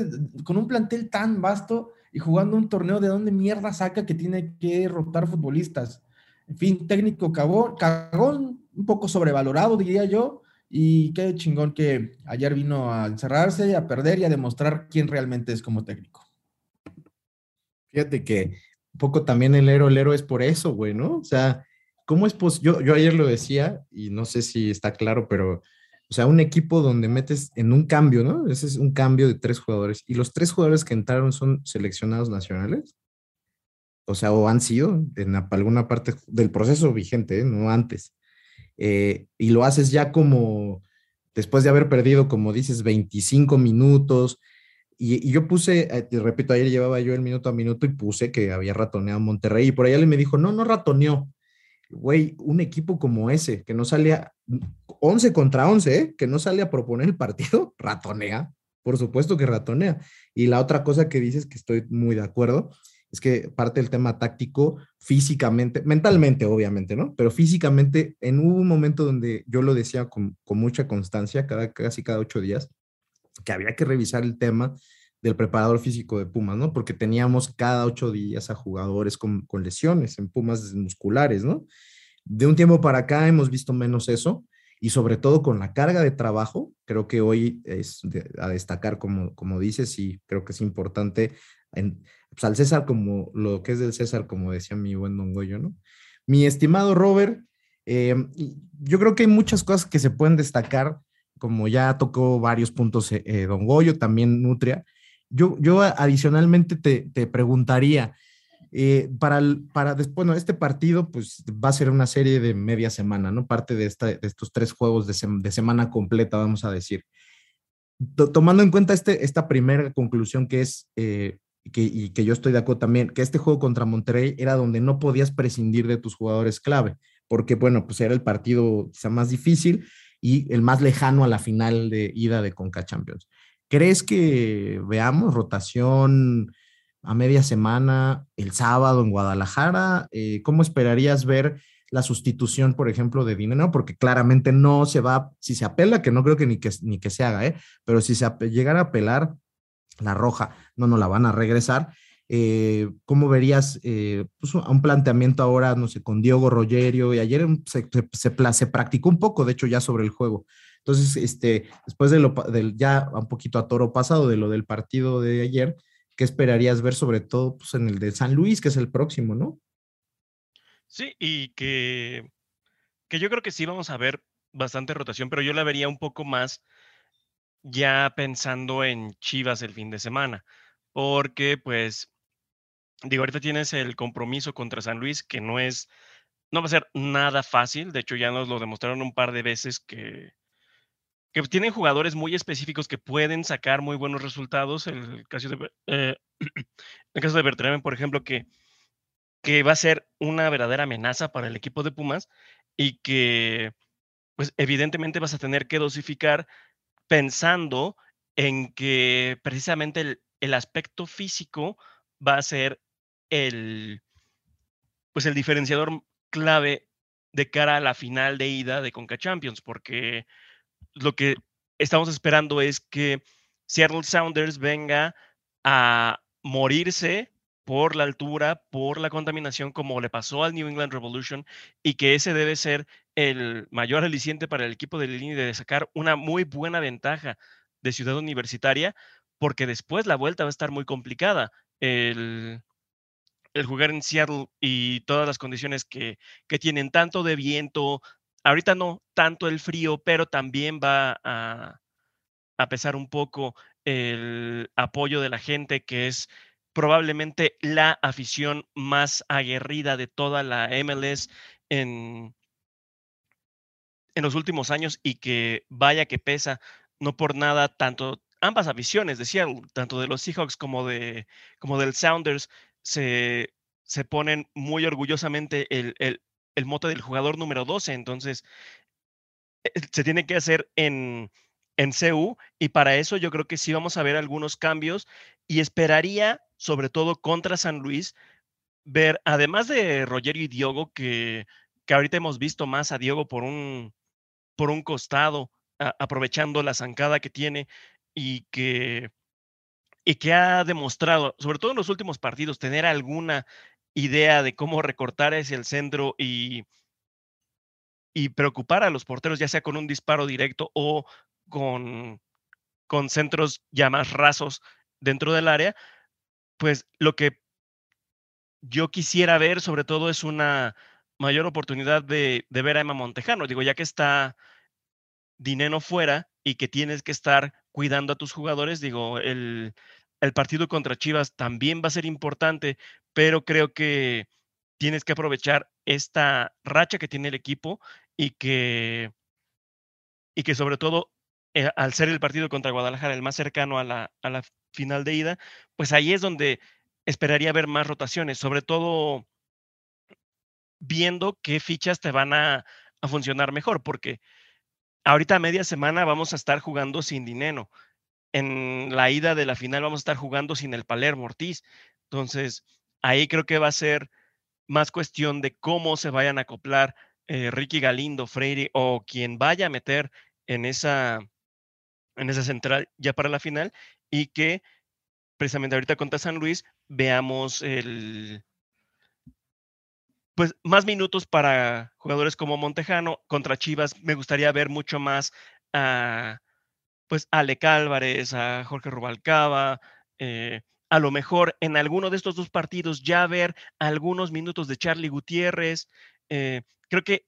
con un plantel tan vasto y jugando un torneo de dónde mierda saca que tiene que rotar futbolistas. En fin, técnico cagón, cagón un poco sobrevalorado, diría yo, y qué chingón que ayer vino a encerrarse, a perder y a demostrar quién realmente es como técnico. Fíjate que un poco también el héroe, el héroe es por eso, güey, ¿no? O sea, ¿cómo es posible? Yo, yo ayer lo decía y no sé si está claro, pero, o sea, un equipo donde metes en un cambio, ¿no? Ese es un cambio de tres jugadores y los tres jugadores que entraron son seleccionados nacionales. O sea, o han sido en alguna parte del proceso vigente, ¿eh? no antes. Eh, y lo haces ya como después de haber perdido, como dices, 25 minutos. Y, yo puse, eh, te repito, ayer llevaba yo el minuto a minuto y puse que había ratoneado Monterrey. Y por allá le me dijo, no, no ratoneó. Güey, un equipo como ese, que no salía 11 contra 11, ¿eh? que no sale a proponer el partido, <laughs> ratonea. Por supuesto que ratonea. Y la otra cosa que dices, que estoy muy de acuerdo, es que parte del tema táctico, físicamente, mentalmente obviamente, ¿no? Pero físicamente, en un momento donde yo lo decía con, mucha constancia, cada, casi cada ocho días, que había que revisar el tema del preparador físico de Pumas, ¿no? Porque teníamos cada ocho días a jugadores con, lesiones en Pumas musculares, ¿no? De un tiempo para acá hemos visto menos eso y sobre todo con la carga de trabajo, creo que hoy es a destacar, como, como dices, y creo que es importante en, pues, al César como lo que es del César, como decía mi buen Don Goyo, ¿no? Mi estimado Robert, eh, yo creo que hay muchas cosas que se pueden destacar, como ya tocó varios puntos eh, eh, Don Goyo, también Nutria. Yo, yo adicionalmente te, te preguntaría, para, para después, bueno, este partido pues va a ser una serie de media semana, ¿no? Parte de, esta, de estos tres juegos de, de, semana completa, vamos a decir. tomando en cuenta este, esta primera conclusión que es y que yo estoy de acuerdo también, que este juego contra Monterrey era donde no podías prescindir de tus jugadores clave, porque bueno, pues era el partido quizá más difícil y el más lejano a la final de ida de Conca Champions. ¿Crees que veamos rotación a media semana el sábado en Guadalajara? Eh, ¿Cómo esperarías ver la sustitución, por ejemplo, de dinero? Porque claramente no se va, si se apela, que no creo que ni que, ni que se haga, ¿eh? pero si se llegara a apelar, la roja, no nos la van a regresar. Eh, ¿Cómo verías eh, pues, un planteamiento ahora, no sé, con Diego Rogerio? Y ayer se, se, practicó un poco, de hecho, ya sobre el juego. Entonces, este, después de lo del ya un poquito a toro pasado de lo del partido de ayer, ¿qué esperarías ver sobre todo pues, en el de San Luis, que es el próximo, no? Sí, y que, que yo creo que sí vamos a ver bastante rotación, pero yo la vería un poco más ya pensando en Chivas el fin de semana, porque pues, digo, ahorita tienes el compromiso contra San Luis, que no es, no va a ser nada fácil, de hecho ya nos lo demostraron un par de veces que, que tienen jugadores muy específicos que pueden sacar muy buenos resultados, el caso de, eh, <clears throat> el caso de Bertrand, por ejemplo, que, que va a ser una verdadera amenaza para el equipo de Pumas y que pues evidentemente vas a tener que dosificar pensando en que precisamente el, aspecto físico va a ser el, pues el diferenciador clave de cara a la final de ida de Conca Champions, porque lo que estamos esperando es que Seattle Sounders venga a morirse por la altura, por la contaminación, como le pasó al New England Revolution, y que ese debe ser el mayor aliciente para el equipo de línea de sacar una muy buena ventaja de Ciudad Universitaria, porque después la vuelta va a estar muy complicada. El, jugar en Seattle y todas las condiciones que, tienen, tanto de viento, ahorita no tanto el frío, pero también va a, pesar un poco el apoyo de la gente, que es probablemente la afición más aguerrida de toda la MLS en, en los últimos años y que vaya que pesa, no por nada, tanto ambas aficiones, decía, tanto de los Seahawks como, de, como del Sounders, se, se ponen muy orgullosamente el, el, el mote del jugador número 12. Entonces, eh, se tiene que hacer en, en CU y para eso yo creo que sí vamos a ver algunos cambios y esperaría, sobre todo contra San Luis, ver, además de Rogerio y Diogo, que, que ahorita hemos visto más a Diogo por un, por un costado, aprovechando la zancada que tiene y que, y que ha demostrado, sobre todo en los últimos partidos, tener alguna idea de cómo recortar hacia el centro y, y preocupar a los porteros, ya sea con un disparo directo o con, con centros ya más rasos dentro del área, pues lo que yo quisiera ver, sobre todo, es una mayor oportunidad de, de ver a Emma Montejano. Digo, ya que está Dineno fuera y que tienes que estar cuidando a tus jugadores, digo, el, el partido contra Chivas también va a ser importante, pero creo que tienes que aprovechar esta racha que tiene el equipo y que, y que sobre todo eh, al ser el partido contra Guadalajara el más cercano a la, a la final de ida, pues ahí es donde esperaría ver más rotaciones, sobre todo viendo qué fichas te van a, a funcionar mejor, porque ahorita a media semana vamos a estar jugando sin dinero en la ida de la final vamos a estar jugando sin el Palermo Ortiz. Entonces, ahí creo que va a ser más cuestión de cómo se vayan a acoplar eh, Ricky Galindo, Freire o quien vaya a meter en esa, en esa central ya para la final y que precisamente ahorita contra San Luis veamos el pues más minutos para jugadores como Montejano contra Chivas. Me gustaría ver mucho más a pues a Ale Álvarez, a Jorge Rubalcaba, eh, a lo mejor en alguno de estos dos partidos ya ver algunos minutos de Charlie Gutiérrez. Eh, creo que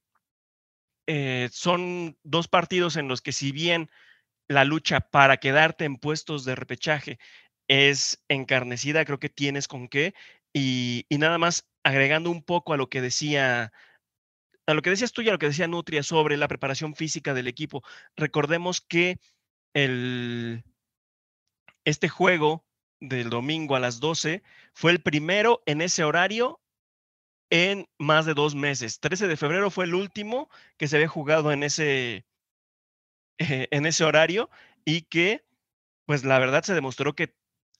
eh, son dos partidos en los que si bien la lucha para quedarte en puestos de repechaje es encarnecida, creo que tienes con qué. Y, y nada más agregando un poco a lo que decía a lo que decías tú y a lo que decía Nutria sobre la preparación física del equipo. Recordemos que el, este juego del domingo a las 12 fue el primero en ese horario en más de dos meses. 13 de febrero fue el último que se había jugado en ese, en ese horario y que, pues la verdad se demostró que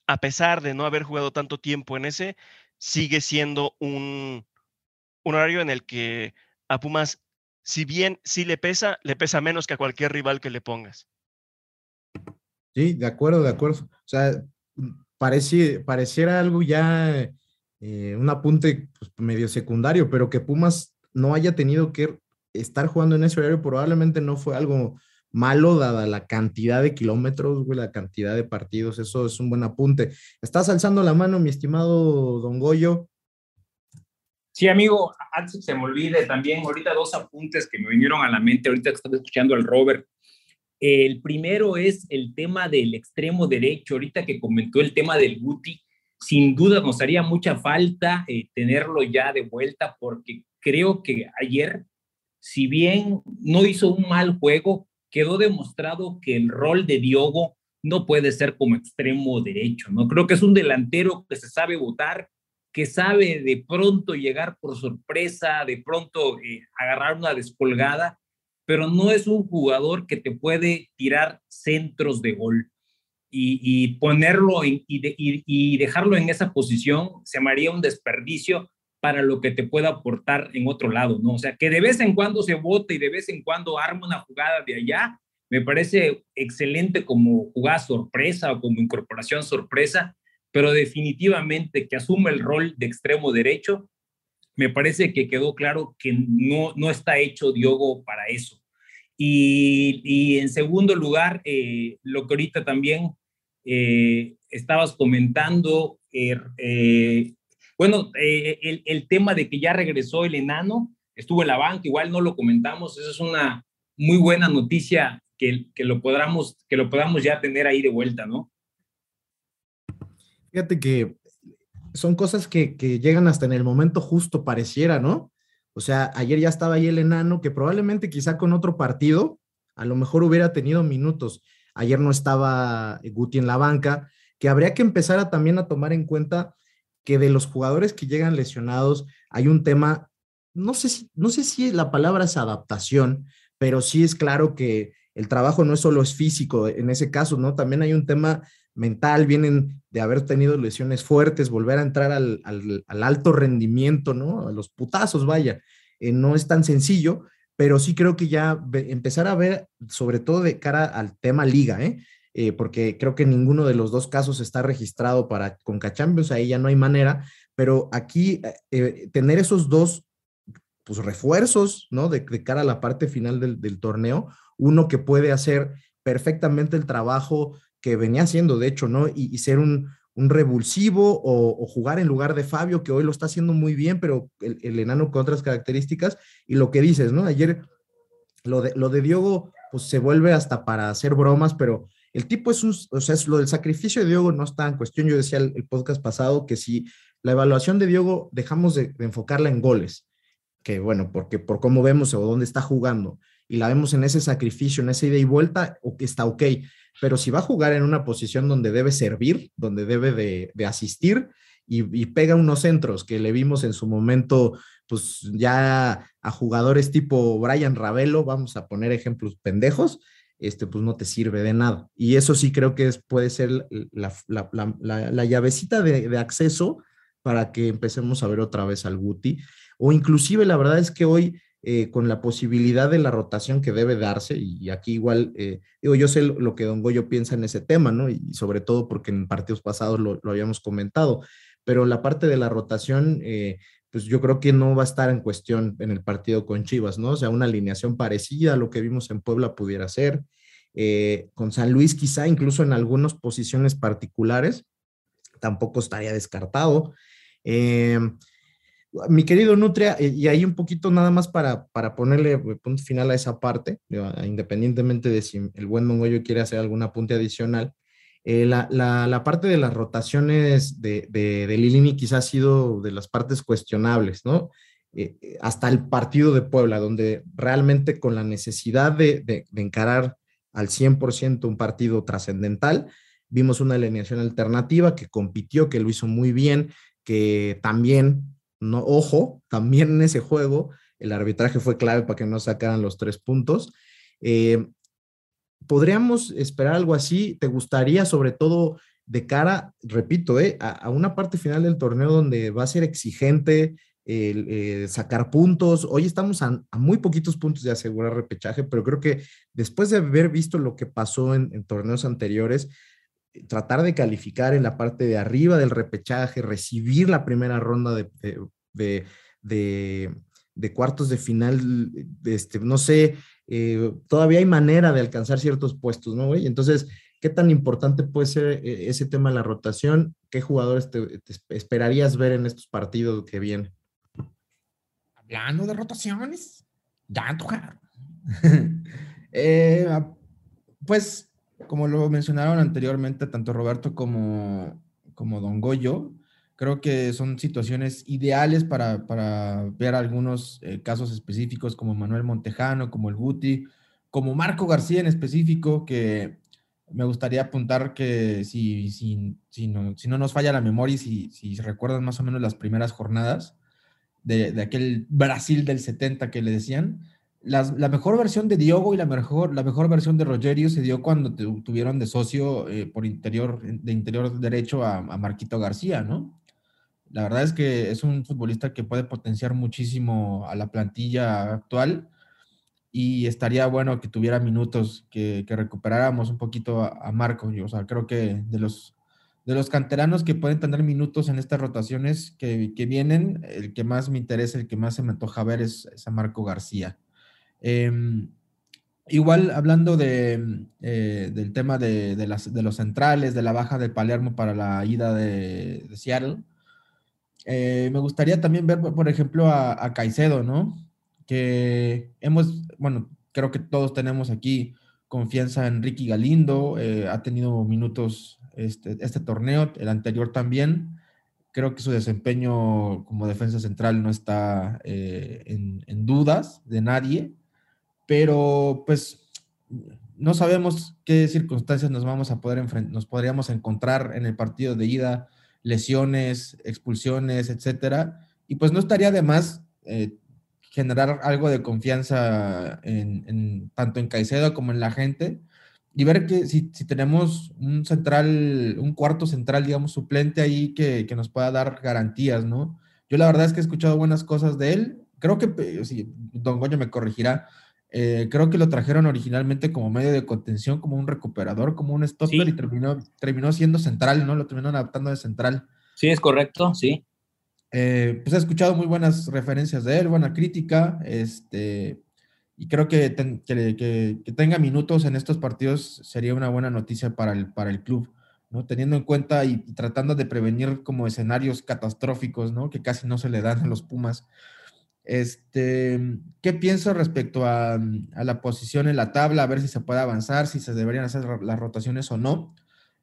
a pesar de no haber jugado tanto tiempo en ese, sigue siendo un, un horario en el que a Pumas, si bien sí le pesa, le pesa menos que a cualquier rival que le pongas. Sí, de acuerdo, de acuerdo. O sea, pareciera algo ya, eh, un apunte pues, medio secundario, pero que Pumas no haya tenido que estar jugando en ese horario probablemente no fue algo malo dada la cantidad de kilómetros, la cantidad de partidos, eso es un buen apunte. Estás alzando la mano, mi estimado Don Goyo. Sí, amigo, antes se me olvide también, ahorita dos apuntes que me vinieron a la mente, ahorita que estaba escuchando al Robert. El primero es el tema del extremo derecho. Ahorita que comentó el tema del Guti, sin duda nos haría mucha falta eh, tenerlo ya de vuelta porque creo que ayer, si bien no hizo un mal juego, quedó demostrado que el rol de Diogo no puede ser como extremo derecho, ¿no? Creo que es un delantero que se sabe votar, que sabe de pronto llegar por sorpresa, de pronto eh, agarrar una descolgada pero no es un jugador que te puede tirar centros de gol. Y, ponerlo y, dejarlo en esa posición se me un desperdicio para lo que te pueda aportar en otro lado, ¿no? O sea, que de vez en cuando se vote y de vez en cuando arma una jugada de allá, me parece excelente como jugada sorpresa o como incorporación sorpresa, pero definitivamente que asume el rol de extremo derecho, me parece que quedó claro que no, no está hecho Diogo para eso. Y, en segundo lugar, eh, lo que ahorita también eh, estabas comentando, eh, bueno, el, tema de que ya regresó el enano, estuvo en la banca, igual no lo comentamos, eso es una muy buena noticia que, que, lo, podamos, que lo podamos ya tener ahí de vuelta, ¿no? Fíjate que son cosas que, que llegan hasta en el momento justo, pareciera, ¿no? O sea, ayer ya estaba ahí el enano, que probablemente quizá con otro partido, a lo mejor hubiera tenido minutos. Ayer no estaba Guti en la banca, que habría que empezar a, también a tomar en cuenta que de los jugadores que llegan lesionados hay un tema, no sé si, no sé si la palabra es adaptación, pero sí es claro que el trabajo no es solo es físico en ese caso, ¿no? También hay un tema mental, vienen de haber tenido lesiones fuertes, volver a entrar al, alto rendimiento, ¿no? A los putazos, vaya, eh, no es tan sencillo, pero sí creo que ya empezar a ver, sobre todo de cara al tema liga, ¿eh? ¿eh? porque creo que ninguno de los dos casos está registrado para Conca Champions, ahí ya no hay manera, pero aquí eh, tener esos dos pues, refuerzos, ¿no? De, cara a la parte final del, del torneo, uno que puede hacer perfectamente el trabajo que venía haciendo, de hecho, ¿no? Y, ser un, un revulsivo o, jugar en lugar de Fabio, que hoy lo está haciendo muy bien, pero el, enano con otras características. Y lo que dices, ¿no? Ayer lo de, lo de Diogo, pues se vuelve hasta para hacer bromas, pero el tipo es un, o sea, es lo del sacrificio de Diogo no está en cuestión. Yo decía el, el podcast pasado que si la evaluación de Diogo dejamos de, enfocarla en goles, que bueno, porque por cómo vemos o dónde está jugando, y la vemos en ese sacrificio, en esa ida y vuelta, está ok. Pero si va a jugar en una posición donde debe servir, donde debe de, asistir, y, pega unos centros que le vimos en su momento, pues ya a jugadores tipo Brian Ravelo, vamos a poner ejemplos pendejos, este, pues no te sirve de nada. Y eso sí creo que puede ser la, llavecita de, acceso para que empecemos a ver otra vez al Guti. O inclusive la verdad es que hoy eh, con la posibilidad de la rotación que debe darse, y aquí igual, eh, digo, yo sé lo que Don Goyo piensa en ese tema, ¿no? Y sobre todo porque en partidos pasados lo, habíamos comentado, pero la parte de la rotación, eh, pues yo creo que no va a estar en cuestión en el partido con Chivas, ¿no? O sea, una alineación parecida a lo que vimos en Puebla pudiera ser. con San Luis quizá incluso en algunas posiciones particulares, tampoco estaría descartado. Mi querido Nutria, eh, y ahí un poquito nada más para, para ponerle eh, punto final a esa parte, independientemente de si el buen Mongoyo quiere hacer algún apunte adicional, eh, la, la, parte de las rotaciones de, de, Lilini quizás ha sido de las partes cuestionables, ¿no? hasta el partido de Puebla, donde realmente con la necesidad de, de encarar al 100% un partido trascendental, vimos una alineación alternativa que compitió, que lo hizo muy bien, que también no, ojo, también en ese juego el arbitraje fue clave para que no sacaran los tres puntos. Eh, ¿Podríamos esperar algo así? ¿Te gustaría, sobre todo de cara, repito, eh, a, una parte final del torneo donde va a ser exigente eh, sacar puntos? Hoy estamos a, muy poquitos puntos de asegurar repechaje, pero creo que después de haber visto lo que pasó en torneos anteriores, tratar de calificar en la parte de arriba del repechaje, recibir la primera ronda de, de, cuartos de final, este, no sé, eh, todavía hay manera de alcanzar ciertos puestos, ¿no, güey? Entonces, ¿qué tan importante puede ser eh, ese tema de la rotación? ¿Qué jugadores te, esperarías ver en estos partidos que vienen? Hablando de rotaciones, ya <laughs> eh, pues como lo mencionaron anteriormente, tanto Roberto como, como Don Goyo, creo que son situaciones ideales para, para ver algunos eh, casos específicos como Manuel Montejano, como el Guti, como Marco García en específico, que me gustaría apuntar que si, si, si, no, si no nos falla la memoria y si, si recuerdan más o menos las primeras jornadas de, de aquel Brasil del 70 que le decían, la mejor versión de Diogo y la mejor, la mejor versión de Rogerio se dio cuando tuvieron de socio eh, por interior, de interior derecho a, Marquito García, ¿no? La verdad es que es un futbolista que puede potenciar muchísimo a la plantilla actual y estaría bueno que tuviera minutos, que, recuperáramos un poquito a, Marco. Yo, creo que de los, de los canteranos que pueden tener minutos en estas rotaciones que, vienen, el que más me interesa, el que más se me antoja ver es a Marco García. Em, igual hablando de, eh, del tema de, de, las, de, los centrales, de la baja de Palermo para la ida de, Seattle, eh, me gustaría también ver, por ejemplo, a, Caicedo, ¿no? Que hemos, bueno, creo que todos tenemos aquí confianza en Ricky Galindo, eh, ha tenido minutos este, este torneo, el anterior también. Creo que su desempeño como defensa central no está en, dudas de nadie pero pues no sabemos qué circunstancias nos vamos a poder nos podríamos encontrar en el partido de ida, lesiones, expulsiones, etcétera, y pues no estaría de más eh, generar algo de confianza en, tanto en Caicedo como en la gente y ver que si, tenemos un central, un cuarto central, digamos, suplente ahí que, que, nos pueda dar garantías, ¿no? Yo la verdad es que he escuchado buenas cosas de él. Creo que, si Don Goño me corregirá, eh, creo que lo trajeron originalmente como medio de contención, como un recuperador, como un stopper y terminó, terminó siendo central, ¿no? Lo terminaron adaptando de central. Sí, es correcto, sí. Eh, pues he escuchado muy buenas referencias de él, buena crítica, este, y creo que, que, tenga minutos en estos partidos sería una buena noticia para el, para el club. ¿no? Teniendo en cuenta y, tratando de prevenir como escenarios catastróficos, ¿no? Que casi no se le dan a los Pumas. Este, ¿qué pienso respecto a, la posición en la tabla? A ver si se puede avanzar, si se deberían hacer las rotaciones o no.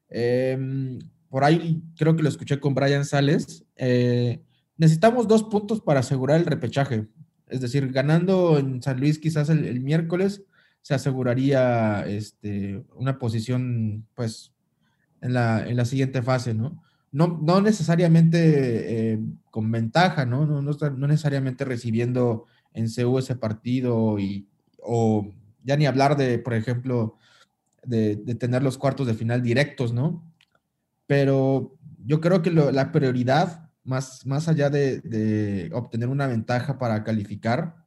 Em, por ahí creo que lo escuché con Brian Sales. Eh, necesitamos dos puntos para asegurar el repechaje. Es decir, ganando en San Luis quizás el, miércoles, se aseguraría este, una posición, pues, en la, en la siguiente fase, ¿no? No, no necesariamente eh, con ventaja, ¿no? No, no, necesariamente recibiendo en CU ese partido y, o ya ni hablar de, por ejemplo, de, tener los cuartos de final directos, ¿no? Pero yo creo que la prioridad más, más allá de, obtener una ventaja para calificar,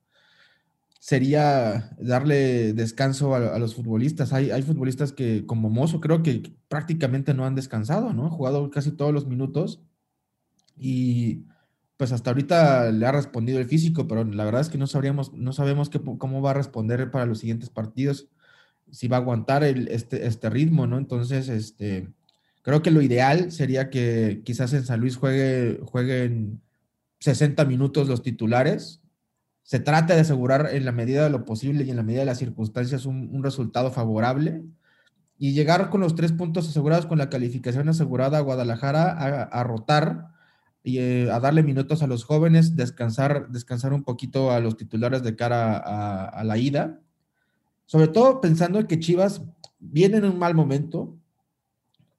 sería darle descanso a, los futbolistas. Hay, hay, futbolistas que, como Mozo, creo que prácticamente no han descansado, ¿no? Han jugado casi todos los minutos y pues hasta ahorita le ha respondido el físico, pero la verdad es que no sabríamos, no sabemos cómo va a responder para los siguientes partidos, si va a aguantar este, este ritmo, ¿no? Entonces, este, Creo que lo ideal sería que quizás en San Luis juegue, jueguen 60 minutos los titulares. Se trate de asegurar en la medida de lo posible y en la medida de las circunstancias un, resultado favorable y llegar con los tres puntos asegurados, con la calificación asegurada a Guadalajara a, rotar y eh, a darle minutos a los jóvenes, descansar, descansar un poquito a los titulares de cara a, la ida. Sobre todo pensando en que Chivas viene en un mal momento,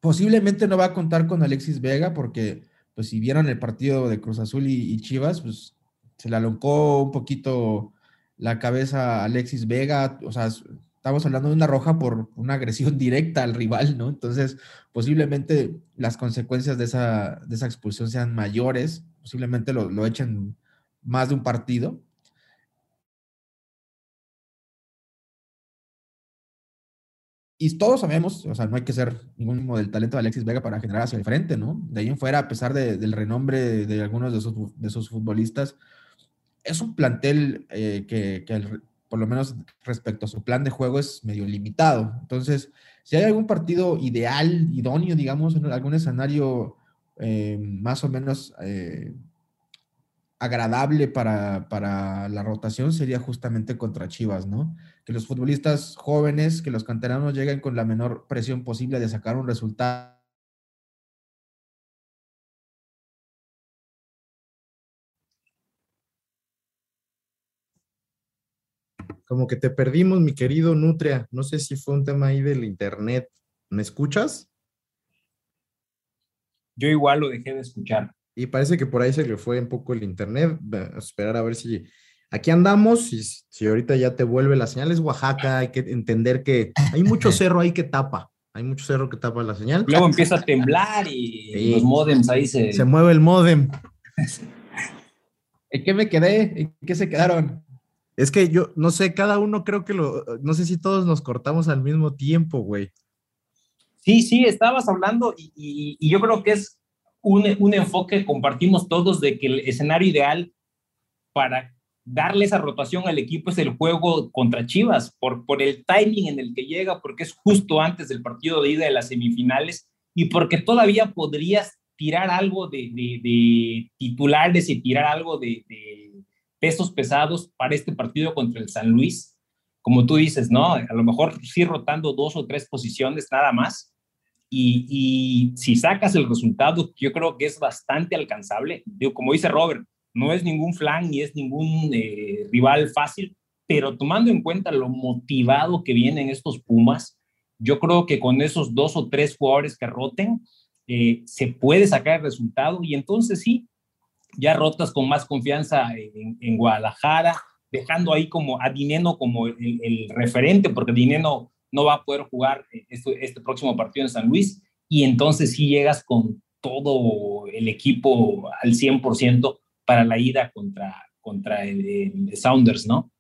Posiblemente no va a contar con Alexis Vega porque, pues si vieron el partido de Cruz Azul y, Chivas, pues se le aloncó un poquito la cabeza a Alexis Vega, o sea, estamos hablando de una roja por una agresión <laughs> directa al rival, ¿no? Entonces, posiblemente las consecuencias de esa, de esa expulsión sean mayores, posiblemente lo, lo echen más de un partido. Y todos sabemos, o sea, no hay que ser ningún del talento de Alexis Vega para generar hacia el frente, ¿no? De ahí en fuera, a pesar del renombre de, algunos de de sus futbolistas, es un plantel eh, que, por lo menos respecto a su plan de juego, es medio limitado. Entonces, si hay algún partido ideal, idóneo, digamos, en algún escenario eh, más o menos eh, agradable para, para, la rotación sería justamente contra Chivas, ¿no? Que los futbolistas jóvenes, que los canteranos lleguen con la menor presión posible de sacar un resultado. Como que te perdimos, mi querido Nutria. No sé si fue un tema ahí del internet. ¿Me escuchas? Yo igual lo dejé de escuchar. Y parece que por ahí se le fue un poco el internet. A esperar a ver si aquí andamos. Y si ahorita ya te vuelve la señal, es Oaxaca. Hay que entender que hay mucho <laughs> cerro ahí que tapa. Hay mucho cerro que tapa la señal. Luego empieza a temblar y los modems ahí se. Se mueve el modem. <laughs> ¿En qué me quedé? ¿En qué se quedaron? Es que yo no sé, cada uno creo que lo. No sé si todos nos cortamos al mismo tiempo, güey. Sí, sí, estabas hablando y yo creo que es un, enfoque que compartimos todos de que el escenario ideal para darle esa rotación al equipo es el juego contra Chivas, por, por el timing en el que llega, porque es justo antes del partido de ida de las semifinales y porque todavía podrías tirar algo de, de, titulares y tirar algo de, de, pesos pesados para este partido contra el San Luis. Como tú dices, ¿no? A lo mejor sí rotando dos o tres posiciones nada más, y, si sacas el resultado, yo creo que es bastante alcanzable. Digo, como dice Robert, no es ningún flan ni es ningún eh, rival fácil, pero tomando en cuenta lo motivado que vienen estos Pumas, yo creo que con esos dos o tres jugadores que roten, eh, se puede sacar el resultado y entonces sí, ya rotas con más confianza en, Guadalajara, dejando ahí como a Dineno como el, el referente, porque Dineno no va a poder jugar este, este próximo partido en San Luis y entonces sí llegas con todo el equipo al 100% para la ida contra, contra el, Sounders, ¿no?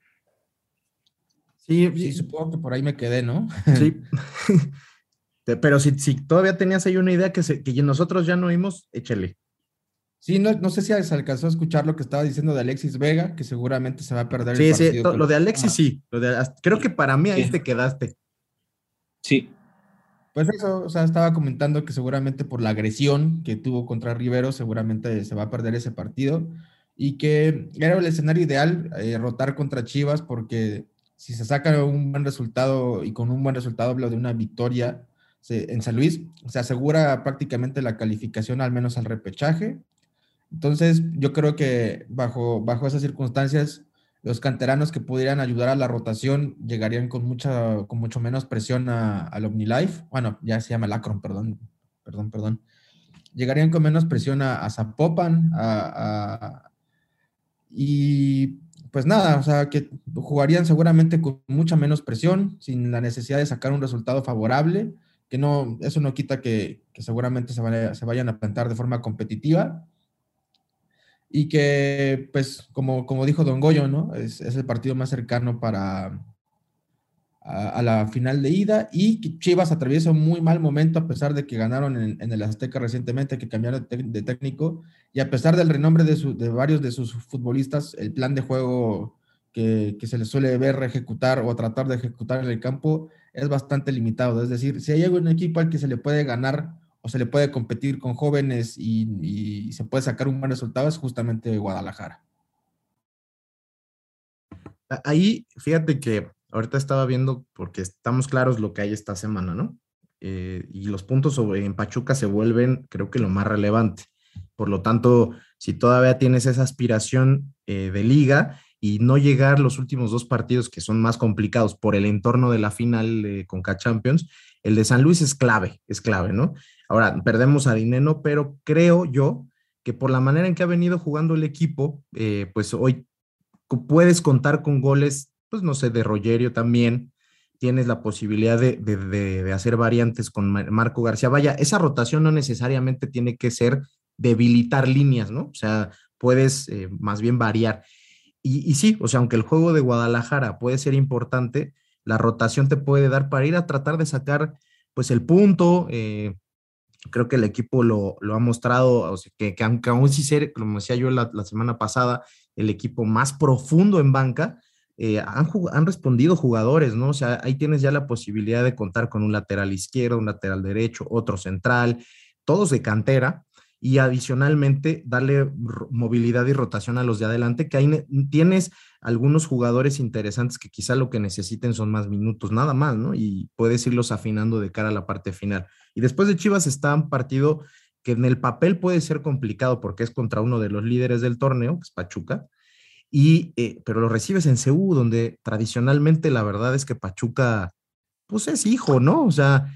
Sí, sí, supongo que por ahí me quedé, ¿no? Sí. <laughs> Pero si, si, todavía tenías ahí una idea que, que nosotros ya no oímos, échale. Sí, no, no, sé si se alcanzó a escuchar lo que estaba diciendo de Alexis Vega, que seguramente se va a perder sí, el partido. Sí, lo de Alexis sí. creo que para mí ahí te quedaste. Sí. Pues eso, o sea, estaba comentando que seguramente por la agresión que tuvo contra Rivero, seguramente se va a perder ese partido y que era el escenario ideal eh, rotar contra Chivas porque si se saca un buen resultado y con un buen resultado hablo de una victoria en San Luis, se asegura prácticamente la calificación al menos al repechaje. Entonces, yo creo que bajo, bajo esas circunstancias, los canteranos que pudieran ayudar a la rotación llegarían con, mucha, con mucho menos presión al OmniLife. Bueno, ya se llama el Acron, perdón, perdón, perdón. Llegarían con menos presión a, Zapopan, y pues nada, o sea, que jugarían seguramente con mucha menos presión, sin la necesidad de sacar un resultado favorable, que no, eso no quita que, seguramente se, se vayan a plantar de forma competitiva y que, pues, como, como dijo Don Goyo, ¿no? Es, el partido más cercano para a, la final de ida y Chivas atraviesa un muy mal momento a pesar de que ganaron en, el Azteca recientemente, que cambiaron de, técnico y a pesar del renombre de, de, varios de sus futbolistas, el plan de juego que, que se les suele ver ejecutar o tratar de ejecutar en el campo es bastante limitado. Es decir, si hay algún equipo al que se le puede ganar o se le puede competir con jóvenes y, se puede sacar un buen resultado es justamente Guadalajara. Ahí, fíjate que ahorita estaba viendo, porque estamos claros lo que hay esta semana, ¿no? Eh, y los puntos sobre, en Pachuca se vuelven, creo que lo más relevante. Por lo tanto, si todavía tienes esa aspiración eh, de liga y no llegar los últimos dos partidos que son más complicados por el entorno de la final de Conca Champions, el de San Luis es clave, es clave, ¿no? Ahora, perdemos a Dineno, pero creo yo que por la manera en que ha venido jugando el equipo, eh, pues hoy puedes contar con goles, pues no sé, de Rogerio también. Tienes la posibilidad de, hacer variantes con Marco García. Vaya, esa rotación no necesariamente tiene que ser debilitar líneas, ¿no? O sea, puedes eh, más bien variar. Y, sí, o sea, aunque el juego de Guadalajara puede ser importante, la rotación te puede dar para ir a tratar de sacar pues el punto, eh, creo que el equipo lo, ha mostrado, o sea, que, aunque aún sí ser, como decía yo la, semana pasada, el equipo más profundo en banca, eh, han, han, respondido jugadores, ¿no? O sea, ahí tienes ya la posibilidad de contar con un lateral izquierdo, un lateral derecho, otro central, todos de cantera, y adicionalmente darle movilidad y rotación a los de adelante, que ahí tienes algunos jugadores interesantes que quizá lo que necesiten son más minutos, nada más, ¿no? Y puedes irlos afinando de cara a la parte final. Y después de Chivas está un partido que en el papel puede ser complicado porque es contra uno de los líderes del torneo, que es Pachuca, y, eh, pero lo recibes en CU, donde tradicionalmente la verdad es que Pachuca, pues es hijo, ¿no? O sea,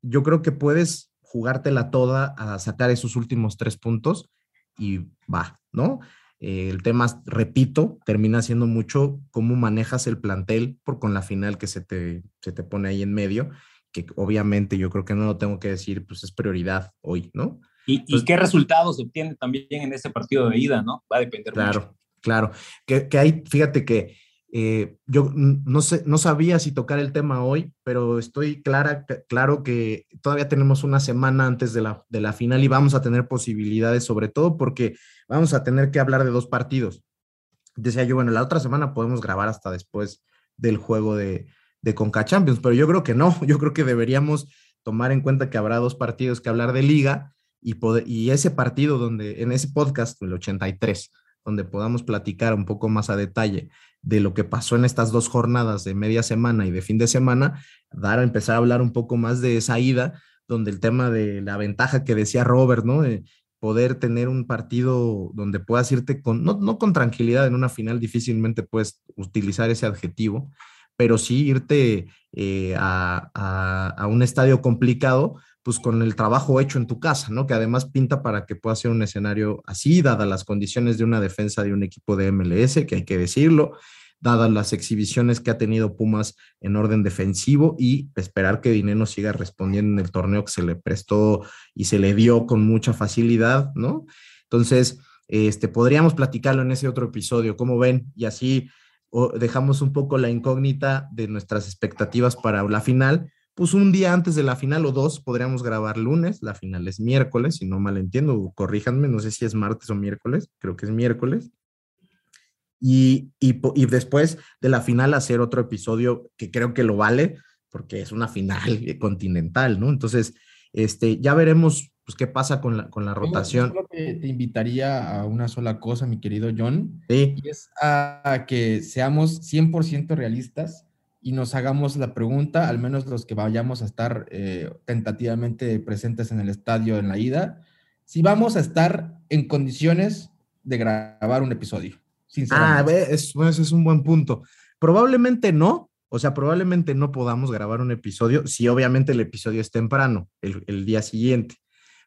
yo creo que puedes jugártela toda a sacar esos últimos tres puntos y va, ¿no? Eh, el tema, repito, termina siendo mucho cómo manejas el plantel por con la final que se te, se te pone ahí en medio, que obviamente yo creo que no lo tengo que decir, pues es prioridad hoy, ¿no? ¿Y, y qué resultados obtiene también en ese partido de ida, no? Va a depender claro, mucho. Claro, que, que hay, fíjate que eh, yo no, sé, no sabía si tocar el tema hoy, pero estoy clara, claro que todavía tenemos una semana antes de la, de la final y vamos a tener posibilidades, sobre todo porque vamos a tener que hablar de dos partidos. Decía yo, bueno, la otra semana podemos grabar hasta después del juego de, de Conca Champions, pero yo creo que no, yo creo que deberíamos tomar en cuenta que habrá dos partidos que hablar de liga y, y ese partido donde, en ese podcast, el 83, donde podamos platicar un poco más a detalle de lo que pasó en estas dos jornadas de media semana y de fin de semana, dar a empezar a hablar un poco más de esa ida, donde el tema de la ventaja que decía Robert, ¿no? De poder tener un partido donde puedas irte con, no, no con tranquilidad en una final, difícilmente puedes utilizar ese adjetivo, pero sí irte eh, a, a, un estadio complicado, pues con el trabajo hecho en tu casa, ¿no? Que además pinta para que pueda ser un escenario así, dadas las condiciones de una defensa de un equipo de MLS, que hay que decirlo, dadas las exhibiciones que ha tenido Pumas en orden defensivo y esperar que Dineno siga respondiendo en el torneo que se le prestó y se le dio con mucha facilidad, ¿no? Entonces, este, podríamos platicarlo en ese otro episodio, ¿cómo ven? Y así dejamos un poco la incógnita de nuestras expectativas para la final pues un día antes de la final o dos podríamos grabar lunes, la final es miércoles, si no mal entiendo, corríjanme, no sé si es martes o miércoles, creo que es miércoles. Y, y, después de la final hacer otro episodio que creo que lo vale, porque es una final <laughs> continental, ¿no? Entonces, este, ya veremos pues, qué pasa con la, con la rotación. Yo te invitaría a una sola cosa, mi querido John, Sí, y es a que seamos 100% realistas y nos hagamos la pregunta, al menos los que vayamos a estar eh, tentativamente presentes en el estadio en la ida, si vamos a estar en condiciones de grabar un episodio. Ah, es, ese es un buen punto. Probablemente no, o sea, probablemente no podamos grabar un episodio si obviamente el episodio es temprano, el, el día siguiente.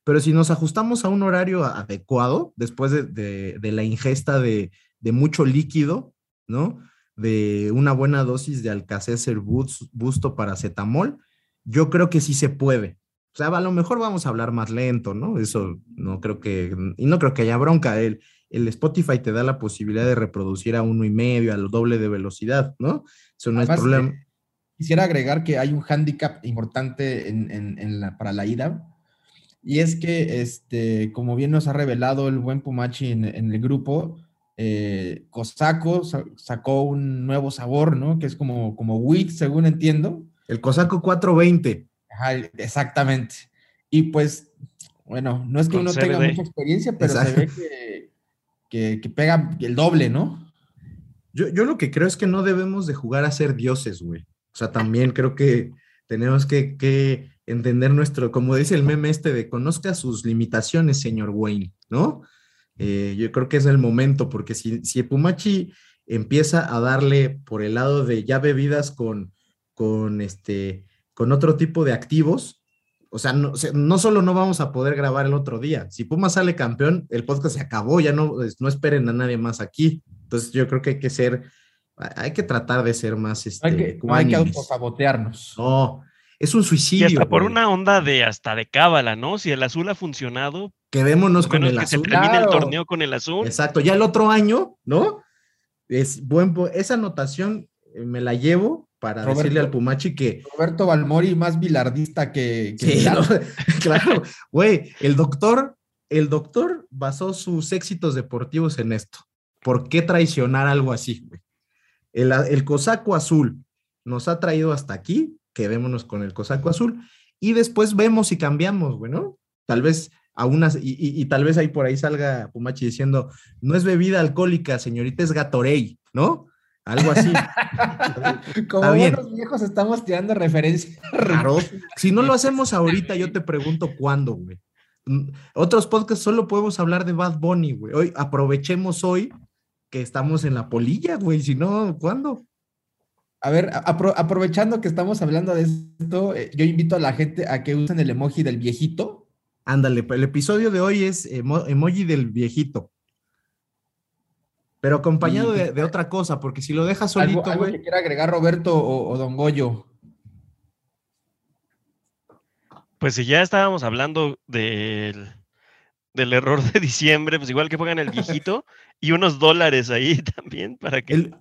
Pero si nos ajustamos a un horario adecuado, después de, de- de la ingesta de, de mucho líquido, ¿no? De una buena dosis de Alcacelser Bus- Busto paracetamol, yo creo que sí se puede. O sea, a lo mejor vamos a hablar más lento, ¿no? Eso no creo que, y no creo que haya bronca. El, el Spotify te da la posibilidad de reproducir a uno y medio, a lo doble de velocidad, ¿no? Eso no Además, es problema. eh, Quisiera agregar que hay un hándicap importante en, en- en la- para la ida, y es que, este, como bien nos ha revelado el buen Pumachi en, en el grupo, eh, Cosaco sa- sacó un nuevo sabor, ¿no? Que es como, como wheat, según entiendo. El Cosaco 420. Ajá, exactamente. Y pues, bueno, no es que Con uno tenga mucha experiencia, pero se ve que, que, que pega el doble, ¿no? Yo, yo lo que creo es que no debemos de jugar a ser dioses, güey. O sea, también creo que tenemos que, que entender nuestro, como dice el meme este de conozca sus limitaciones, señor Wayne, ¿no? Eh, yo creo que es el momento, porque si, si Pumachi empieza a darle por el lado de ya bebidas con, con, este, con otro tipo de activos, o sea, no, no solo no vamos a poder grabar el otro día, si Puma sale campeón, el podcast se acabó, ya no, no esperen a nadie más aquí. Entonces yo creo que hay que ser, hay que tratar de ser más, este, No hay que, no hay que autosabotearnos. No, es un Y suicidio. hasta por güey. una onda de hasta de cábala, ¿no? Si el azul ha funcionado, Quedémonos con menos el que se azul. termine Claro. el torneo con el azul. Exacto, ya el otro año, ¿no? Es buen, esa anotación eh, me la llevo para Roberto. decirle al Pumachi que Roberto Balmori más bilardista que, que Sí, no, <laughs> claro, güey, el doctor, el doctor basó sus éxitos deportivos en esto. ¿Por qué traicionar algo así, güey? El, el cosaco azul nos ha traído hasta aquí, quedémonos con el cosaco azul, y después vemos y cambiamos, güey, ¿no? Tal vez a unas, y, y- y tal vez ahí por ahí salga Pumachi diciendo, no es bebida alcohólica, señorita, es Gatorade, ¿no? Algo así. <laughs> Como buenos viejos estamos tirando referencias. Claro. Si no lo hacemos ahorita, yo te pregunto cuándo, güey. Mm, Otros podcasts solo podemos hablar de Bad Bunny, güey. Hoy aprovechemos hoy que estamos en la polilla, güey. Si no, ¿cuándo? A ver, apro- aprovechando que estamos hablando de esto, eh, yo invito a la gente a que usen el emoji del viejito. Ándale, el episodio de hoy es emo- emoji del viejito. Pero acompañado de, de otra cosa, porque si lo dejas Algo, solito, algo que güey. quiera agregar Roberto o, o Don Goyo. Pues si ya estábamos hablando del, del error de diciembre, pues igual que pongan el viejito <laughs> y unos dólares ahí también para que... El,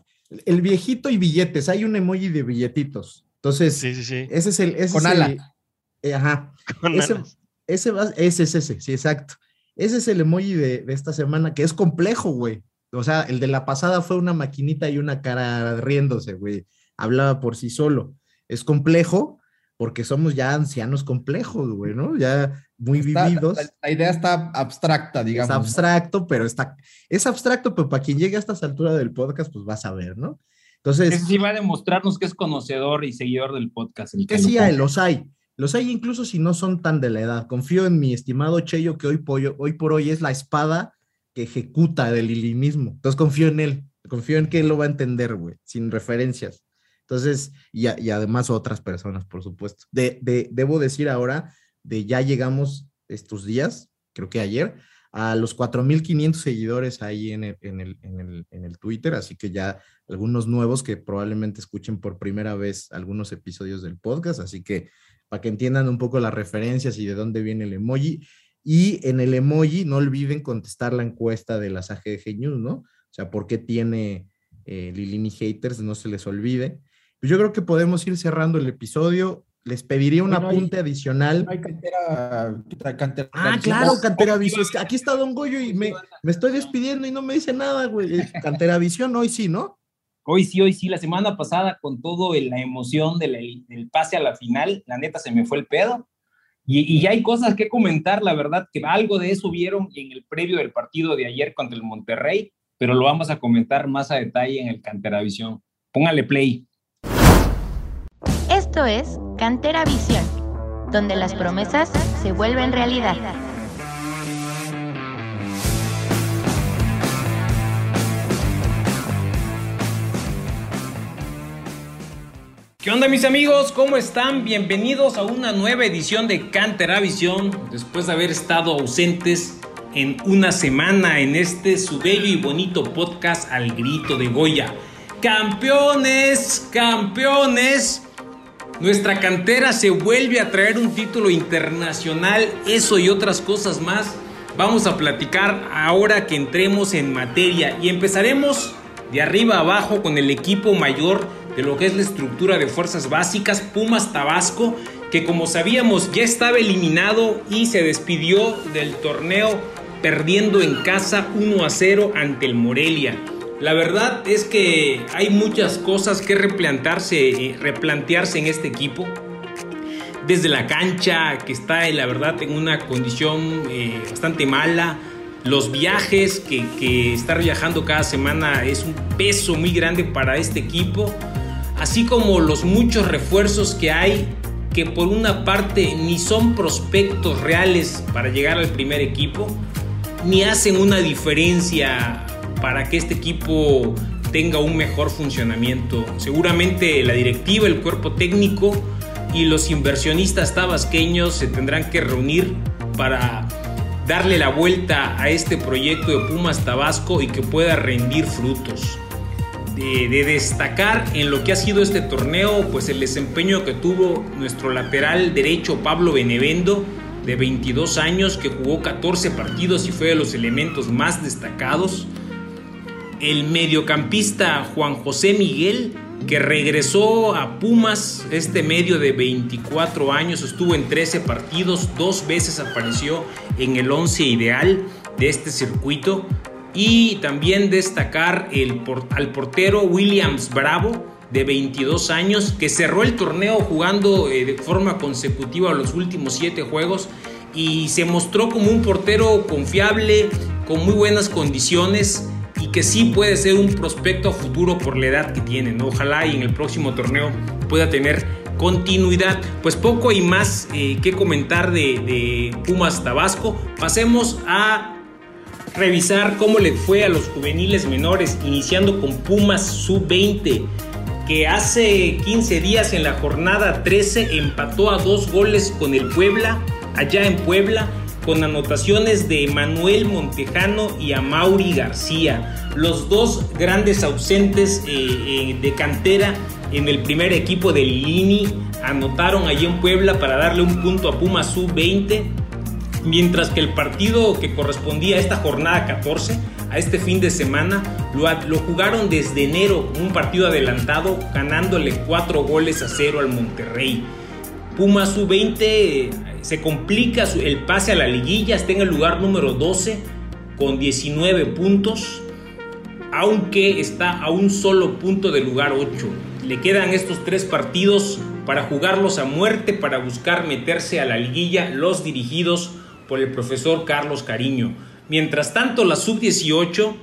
el viejito y billetes, hay un emoji de billetitos. Entonces, Sí, sí, sí. ese es el. ese Con es el- ala. eh, ajá. <laughs> con ese- alas. Ese, va- ese es ese, sí, exacto. Ese es el emoji de, de esta semana, que es complejo, güey. O sea, el de la pasada fue una maquinita y una cara riéndose, güey. Hablaba por sí solo. Es complejo porque somos ya ancianos complejos, güey, ¿no? Ya muy Está- vividos. la, la idea está abstracta, es digamos. ¿no? abstracto, pero está, es abstracto, pero para quien llegue a estas alturas del podcast, pues vas a ver, ¿no? Entonces, Ese sí va a demostrarnos que es conocedor y seguidor del podcast. el que sí hay, los hay. Los hay incluso si no son tan de la edad. Confío en mi estimado Cheyo que hoy, pollo- hoy por hoy es la espada que ejecuta del ilimismo. Entonces confío en él. Confío en que él lo va a entender, güey, sin referencias. Entonces, y, además otras personas, por supuesto. De, de- debo decir ahora, de ya llegamos estos días, creo que ayer, a los 4.500 seguidores ahí en el, en, el, en, el, en el Twitter, así que ya algunos nuevos que probablemente escuchen por primera vez algunos episodios del podcast, así que para que entiendan un poco las referencias y de dónde viene el emoji. Y en el emoji, no olviden contestar la encuesta de las AGG News, ¿no? O sea, ¿por qué tiene eh, Lilini haters? No se les olvide. Pues yo creo que podemos ir cerrando el episodio. Les pediría un Bueno, hay- apunte adicional. No hay cantera. cantera Ah, claro, Cantera Visión. Es que aquí está Don Goyo y me, me estoy despidiendo y no me dice nada, güey. Eh, Cantera Visión, hoy sí, ¿no? Hoy sí, hoy sí, la semana pasada con todo la emoción del, del pase a la final, la neta se me fue el pedo. Y, y, hay cosas que comentar, la verdad, que algo de eso vieron en el previo del partido de ayer contra el Monterrey, pero lo vamos a comentar más a detalle en el Cantera Visión. Póngale play. Esto es Cantera Visión, donde las promesas se vuelven realidad. ¿Qué onda mis amigos? ¿Cómo están? Bienvenidos a una nueva edición de Cantera Visión, después de haber estado ausentes en una semana en este su bello y bonito podcast al grito de Goya. Campeones, campeones. Nuestra cantera se vuelve a traer un título internacional, eso y otras cosas más. Vamos a platicar ahora que entremos en materia y empezaremos de arriba abajo con el equipo mayor de lo que es la estructura de fuerzas básicas, Pumas Tabasco, que como sabíamos ya estaba eliminado y se despidió del torneo perdiendo en casa 1 a 0 ante el Morelia. La verdad es que hay muchas cosas que replantearse, eh, replantearse en este equipo. Desde la cancha, que está la verdad en una condición eh, bastante mala. Los viajes que, que viajando cada semana es un peso muy grande para este equipo así como los muchos refuerzos que hay que por una parte ni son prospectos reales para llegar al primer equipo, ni hacen una diferencia para que este equipo tenga un mejor funcionamiento. Seguramente la directiva, el cuerpo técnico y los inversionistas tabasqueños se tendrán que reunir para darle la vuelta a este proyecto de Pumas Tabasco y que pueda rendir frutos de, destacar en lo que ha sido este torneo, pues el desempeño que tuvo nuestro lateral derecho Pablo Benevendo, de 22 años, que jugó 14 partidos y fue de los elementos más destacados. El mediocampista Juan José Miguel, que regresó a Pumas, este medio de 24 años, estuvo en 13 partidos, dos veces apareció en el 11 ideal de este circuito. Y también destacar el, al portero Williams Bravo, de 22 años, que cerró el torneo jugando eh, de forma consecutiva los últimos 7 juegos y se mostró como un portero confiable, con muy buenas condiciones y que sí puede ser un prospecto futuro por la edad que tiene. Ojalá y en el próximo torneo pueda tener continuidad. Pues poco y más eh, que comentar de, de Pumas Tabasco. Pasemos a revisar cómo le fue a los juveniles menores, iniciando con Pumas Sub-20, que hace 15 días en la jornada 13 empató a dos goles con el Puebla, allá en Puebla, con anotaciones de Manuel Montejano y a Mauri García, los dos grandes ausentes eh, eh, de cantera en el primer equipo del Lini, anotaron allí en Puebla para darle un punto a Pumas Sub-20 mientras que el partido que correspondía a esta jornada 14, a este fin de semana, lo, jugaron desde enero, un partido adelantado, ganándole 4 goles a 0 al Monterrey. Puma Sub-20 eh, se complica el pase a la liguilla, está en el lugar número 12 con 19 puntos, aunque está a un solo punto del lugar 8. Le quedan estos tres partidos para jugarlos a muerte, para buscar meterse a la liguilla los dirigidos por el profesor Carlos Cariño. Mientras tanto, la sub-18,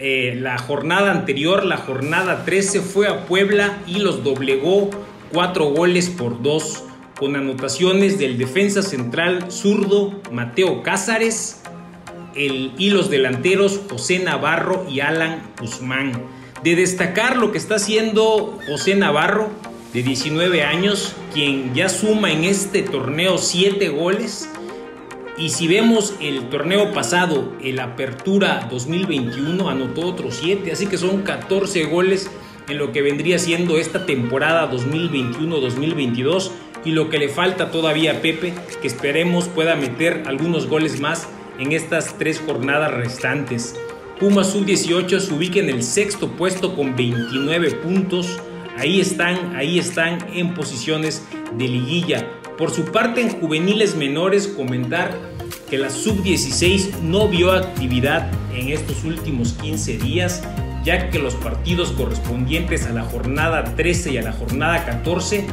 eh, la jornada anterior, la jornada 13, fue a Puebla y los doblegó cuatro goles por dos, con anotaciones del defensa central zurdo Mateo Cázares el, y los delanteros José Navarro y Alan Guzmán. De destacar lo que está haciendo José Navarro, de 19 años, quien ya suma en este torneo 7 goles y si vemos el torneo pasado, el Apertura 2021, anotó otros 7, así que son 14 goles en lo que vendría siendo esta temporada 2021-2022 y lo que le falta todavía a Pepe, que esperemos pueda meter algunos goles más en estas tres jornadas restantes. Puma Sub-18 se ubica en el sexto puesto con 29 puntos. Ahí están, ahí están en posiciones de liguilla. Por su parte, en juveniles menores, comentar que la sub-16 no vio actividad en estos últimos 15 días ya que los partidos correspondientes a la jornada 13 y a la jornada 14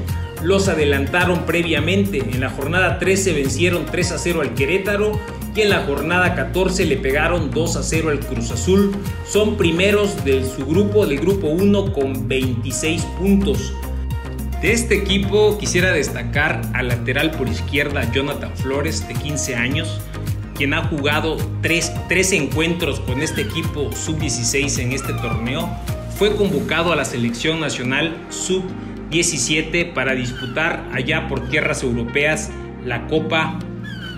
los adelantaron previamente. En la jornada 13 vencieron 3 a 0 al Querétaro y en la jornada 14 le pegaron 2 a 0 al Cruz Azul. Son primeros de su grupo, del grupo 1 con 26 puntos. De este equipo quisiera destacar al lateral por izquierda Jonathan Flores de 15 años, quien ha jugado 3, 3 encuentros con este equipo sub-16 en este torneo. Fue convocado a la selección nacional sub-17 para disputar allá por tierras europeas la Copa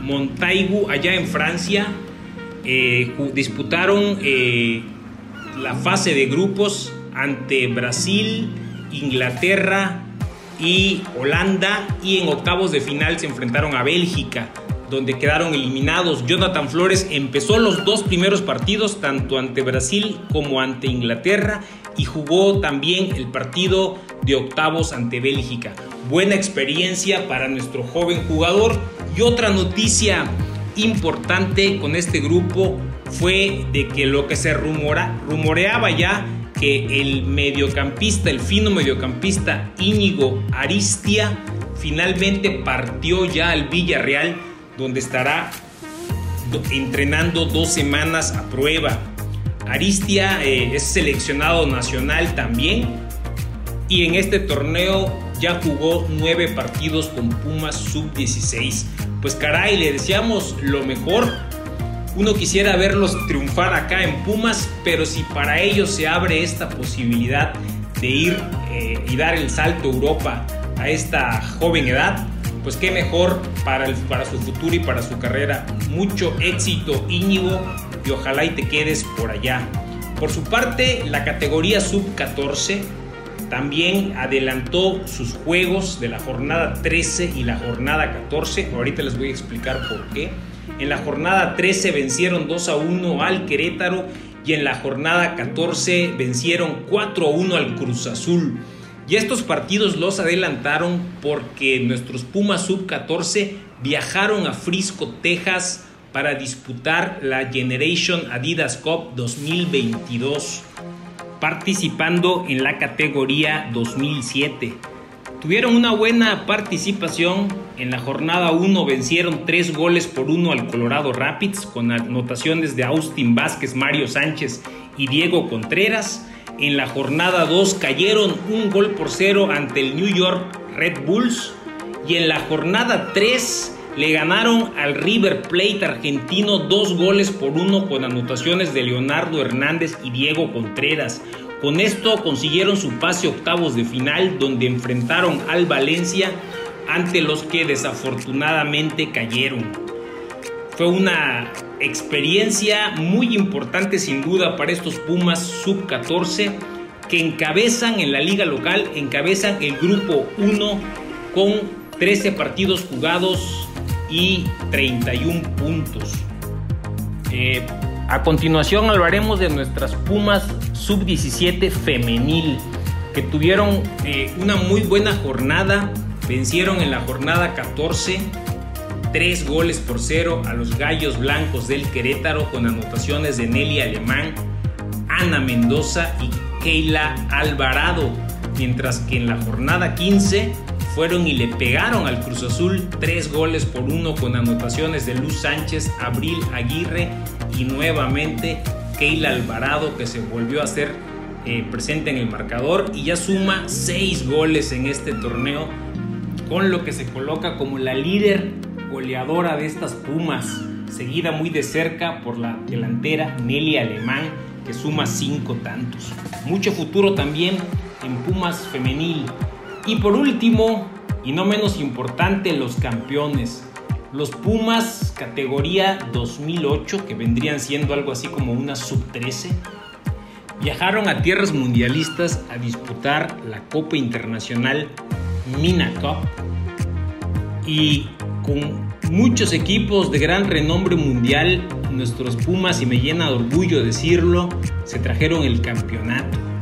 Montaigu allá en Francia. Eh, disputaron eh, la fase de grupos ante Brasil, Inglaterra, y Holanda y en octavos de final se enfrentaron a Bélgica donde quedaron eliminados. Jonathan Flores empezó los dos primeros partidos tanto ante Brasil como ante Inglaterra y jugó también el partido de octavos ante Bélgica. Buena experiencia para nuestro joven jugador y otra noticia importante con este grupo fue de que lo que se rumora, rumoreaba ya que el mediocampista, el fino mediocampista Íñigo Aristia, finalmente partió ya al Villarreal, donde estará entrenando dos semanas a prueba. Aristia eh, es seleccionado nacional también y en este torneo ya jugó nueve partidos con Pumas sub-16. Pues caray, le deseamos lo mejor uno quisiera verlos triunfar acá en Pumas, pero si para ellos se abre esta posibilidad de ir eh, y dar el salto a Europa a esta joven edad, pues qué mejor para, el, para su futuro y para su carrera. Mucho éxito Íñigo y ojalá y te quedes por allá. Por su parte, la categoría sub-14 también adelantó sus juegos de la jornada 13 y la jornada 14. Ahorita les voy a explicar por qué. En la jornada 13 vencieron 2 a 1 al Querétaro y en la jornada 14 vencieron 4 a 1 al Cruz Azul. Y estos partidos los adelantaron porque nuestros Pumas Sub 14 viajaron a Frisco, Texas para disputar la Generation Adidas Cup 2022, participando en la categoría 2007. Tuvieron una buena participación. En la jornada 1 vencieron 3 goles por 1 al Colorado Rapids con anotaciones de Austin Vázquez, Mario Sánchez y Diego Contreras. En la jornada 2 cayeron un gol por 0 ante el New York Red Bulls. Y en la jornada 3 le ganaron al River Plate argentino dos goles por uno con anotaciones de Leonardo Hernández y Diego Contreras. Con esto consiguieron su pase octavos de final donde enfrentaron al Valencia ante los que desafortunadamente cayeron. Fue una experiencia muy importante sin duda para estos Pumas sub 14 que encabezan en la liga local, encabezan el grupo 1 con 13 partidos jugados y 31 puntos. Eh, a continuación hablaremos de nuestras Pumas sub-17 femenil, que tuvieron eh, una muy buena jornada, vencieron en la jornada 14 tres goles por cero a los Gallos Blancos del Querétaro con anotaciones de Nelly Alemán, Ana Mendoza y Keila Alvarado, mientras que en la jornada 15 fueron y le pegaron al Cruz Azul tres goles por uno con anotaciones de Luz Sánchez, Abril Aguirre y nuevamente Keila Alvarado que se volvió a ser eh, presente en el marcador y ya suma seis goles en este torneo con lo que se coloca como la líder goleadora de estas Pumas, seguida muy de cerca por la delantera Nelly Alemán que suma cinco tantos. Mucho futuro también en Pumas femenil. Y por último, y no menos importante, los campeones. Los Pumas categoría 2008, que vendrían siendo algo así como una sub-13, viajaron a tierras mundialistas a disputar la Copa Internacional Mina Cup y con muchos equipos de gran renombre mundial, nuestros Pumas, y me llena de orgullo decirlo, se trajeron el campeonato.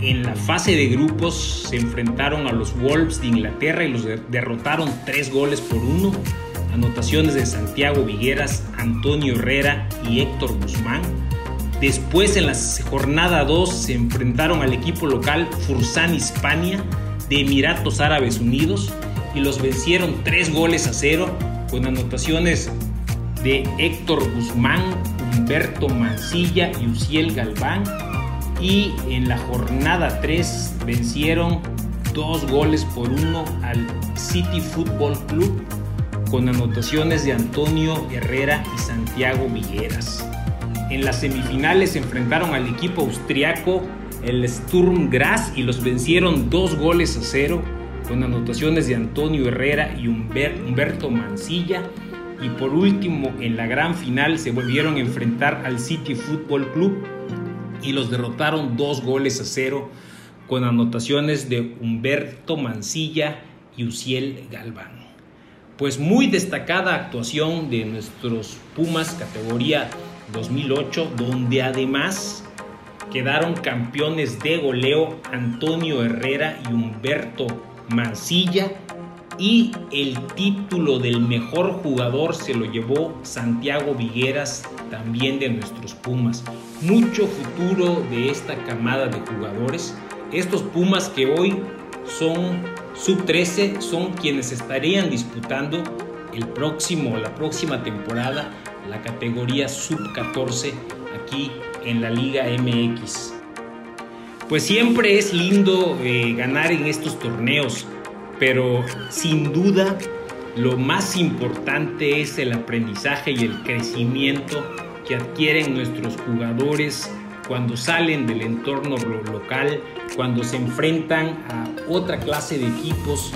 En la fase de grupos se enfrentaron a los Wolves de Inglaterra y los derrotaron tres goles por uno anotaciones de Santiago Vigueras, Antonio Herrera y Héctor Guzmán. Después en la jornada 2 se enfrentaron al equipo local Fursan Hispania de Emiratos Árabes Unidos y los vencieron 3 goles a 0 con anotaciones de Héctor Guzmán, Humberto Mancilla y Uciel Galván. Y en la jornada 3 vencieron dos goles por uno al City Football Club con anotaciones de Antonio Herrera y Santiago Villeras. En las semifinales se enfrentaron al equipo austriaco el Sturm Graz y los vencieron dos goles a cero con anotaciones de Antonio Herrera y Humberto Mancilla. Y por último, en la gran final se volvieron a enfrentar al City Football Club y los derrotaron dos goles a cero con anotaciones de Humberto Mancilla y Uciel Galván. Pues muy destacada actuación de nuestros Pumas categoría 2008, donde además quedaron campeones de goleo Antonio Herrera y Humberto Mancilla y el título del mejor jugador se lo llevó Santiago Vigueras, también de nuestros Pumas. Mucho futuro de esta camada de jugadores. Estos Pumas que hoy son sub 13, son quienes estarían disputando el próximo, la próxima temporada, la categoría sub 14 aquí en la Liga MX. Pues siempre es lindo eh, ganar en estos torneos pero sin duda lo más importante es el aprendizaje y el crecimiento que adquieren nuestros jugadores cuando salen del entorno local, cuando se enfrentan a otra clase de equipos,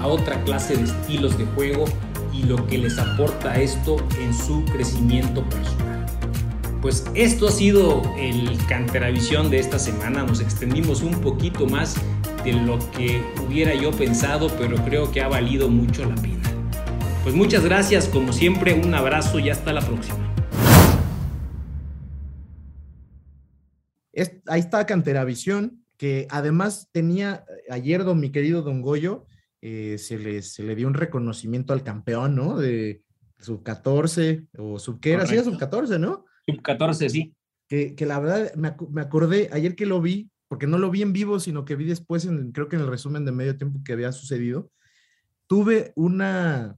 a otra clase de estilos de juego y lo que les aporta esto en su crecimiento personal. Pues esto ha sido el Canteravisión de esta semana, nos extendimos un poquito más de lo que hubiera yo pensado, pero creo que ha valido mucho la pena. Pues muchas gracias, como siempre, un abrazo y hasta la próxima. Ahí está Canteravisión, que además tenía, ayer don mi querido Don Goyo, eh, se, le, se le dio un reconocimiento al campeón, ¿no? De sub 14 o sub qué era, sí, sub 14, ¿no? Sub 14, sí. Que, que la verdad me, me, acordé, ayer que lo vi, porque no lo vi en vivo, sino que vi después, en, creo que en el resumen de medio tiempo que había sucedido, tuve una,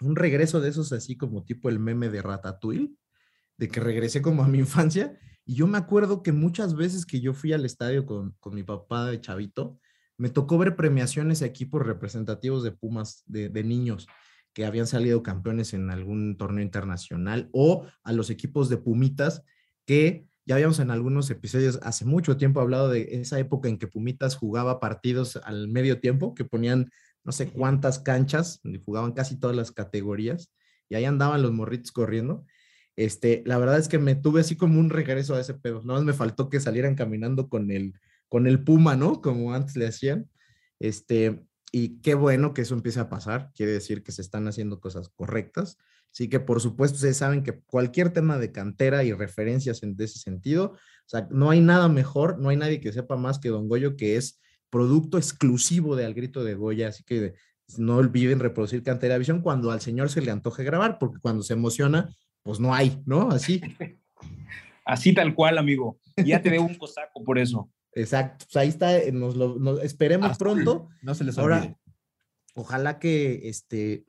un regreso de esos así como tipo el meme de Ratatouille, de que regresé como a mi infancia, y yo me acuerdo que muchas veces que yo fui al estadio con, con mi papá de chavito, me tocó ver premiaciones a equipos representativos de Pumas, de, de niños que habían salido campeones en algún torneo internacional, o a los equipos de Pumitas que ya habíamos en algunos episodios hace mucho tiempo hablado de esa época en que Pumitas jugaba partidos al medio tiempo, que ponían no sé cuántas canchas, jugaban casi todas las categorías, y ahí andaban los morritos corriendo. Este, la verdad es que me tuve así como un regreso a ese pedo. Nada más me faltó que salieran caminando con el, con el puma, ¿no? Como antes le hacían. Este, y qué bueno que eso empiece a pasar. Quiere decir que se están haciendo cosas correctas. Así que por supuesto ustedes saben que cualquier tema de cantera y referencias en ese sentido, o sea, no hay nada mejor, no hay nadie que sepa más que Don Goyo, que es producto exclusivo de Al Grito de Goya, así que no olviden reproducir Cantera Visión cuando al señor se le antoje grabar, porque cuando se emociona, pues no hay, ¿no? Así. <laughs> Así tal cual, amigo. Ya te veo un <laughs> cosaco por eso. Exacto, pues ahí está, eh, nos lo esperemos pronto. No se les Ahora, olvide. ojalá que este,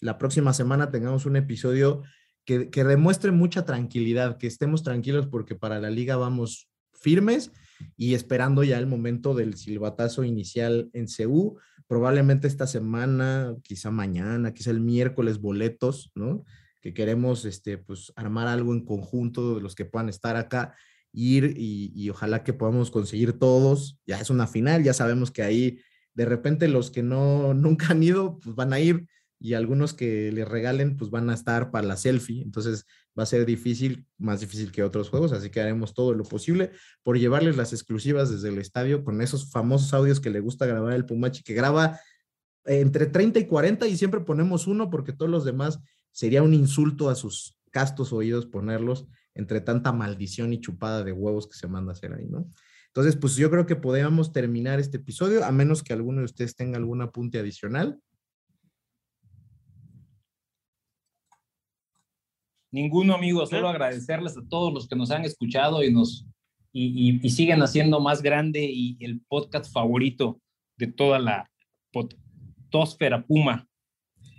la próxima semana tengamos un episodio que, que, demuestre mucha tranquilidad, que estemos tranquilos porque para la liga vamos firmes y esperando ya el momento del silbatazo inicial en CU. Probablemente esta semana, quizá mañana, quizá el miércoles, boletos, ¿no? Que queremos este, pues, armar algo en conjunto de los que puedan estar acá, ir y, y ojalá que podamos conseguir todos. Ya es una final, ya sabemos que ahí de repente los que no <laughs> nunca han ido, pues van a ir y algunos que les regalen pues van a estar para la selfie, entonces va a ser difícil, más difícil que otros juegos, así que haremos todo lo posible por llevarles las exclusivas desde el estadio con esos famosos audios que le gusta grabar el Pumachi, que graba entre 30 y 40 y siempre ponemos uno porque todos los demás sería un insulto a sus castos oídos ponerlos entre tanta maldición y chupada de huevos que se manda a hacer ahí, ¿no? Entonces, pues yo creo que podríamos terminar este episodio, a menos que alguno de ustedes tenga algún apunte adicional. Ninguno, amigo, solo agradecerles a todos los que nos han escuchado y nos y, y, siguen haciendo más grande y el podcast favorito de toda la podcastosfera Puma.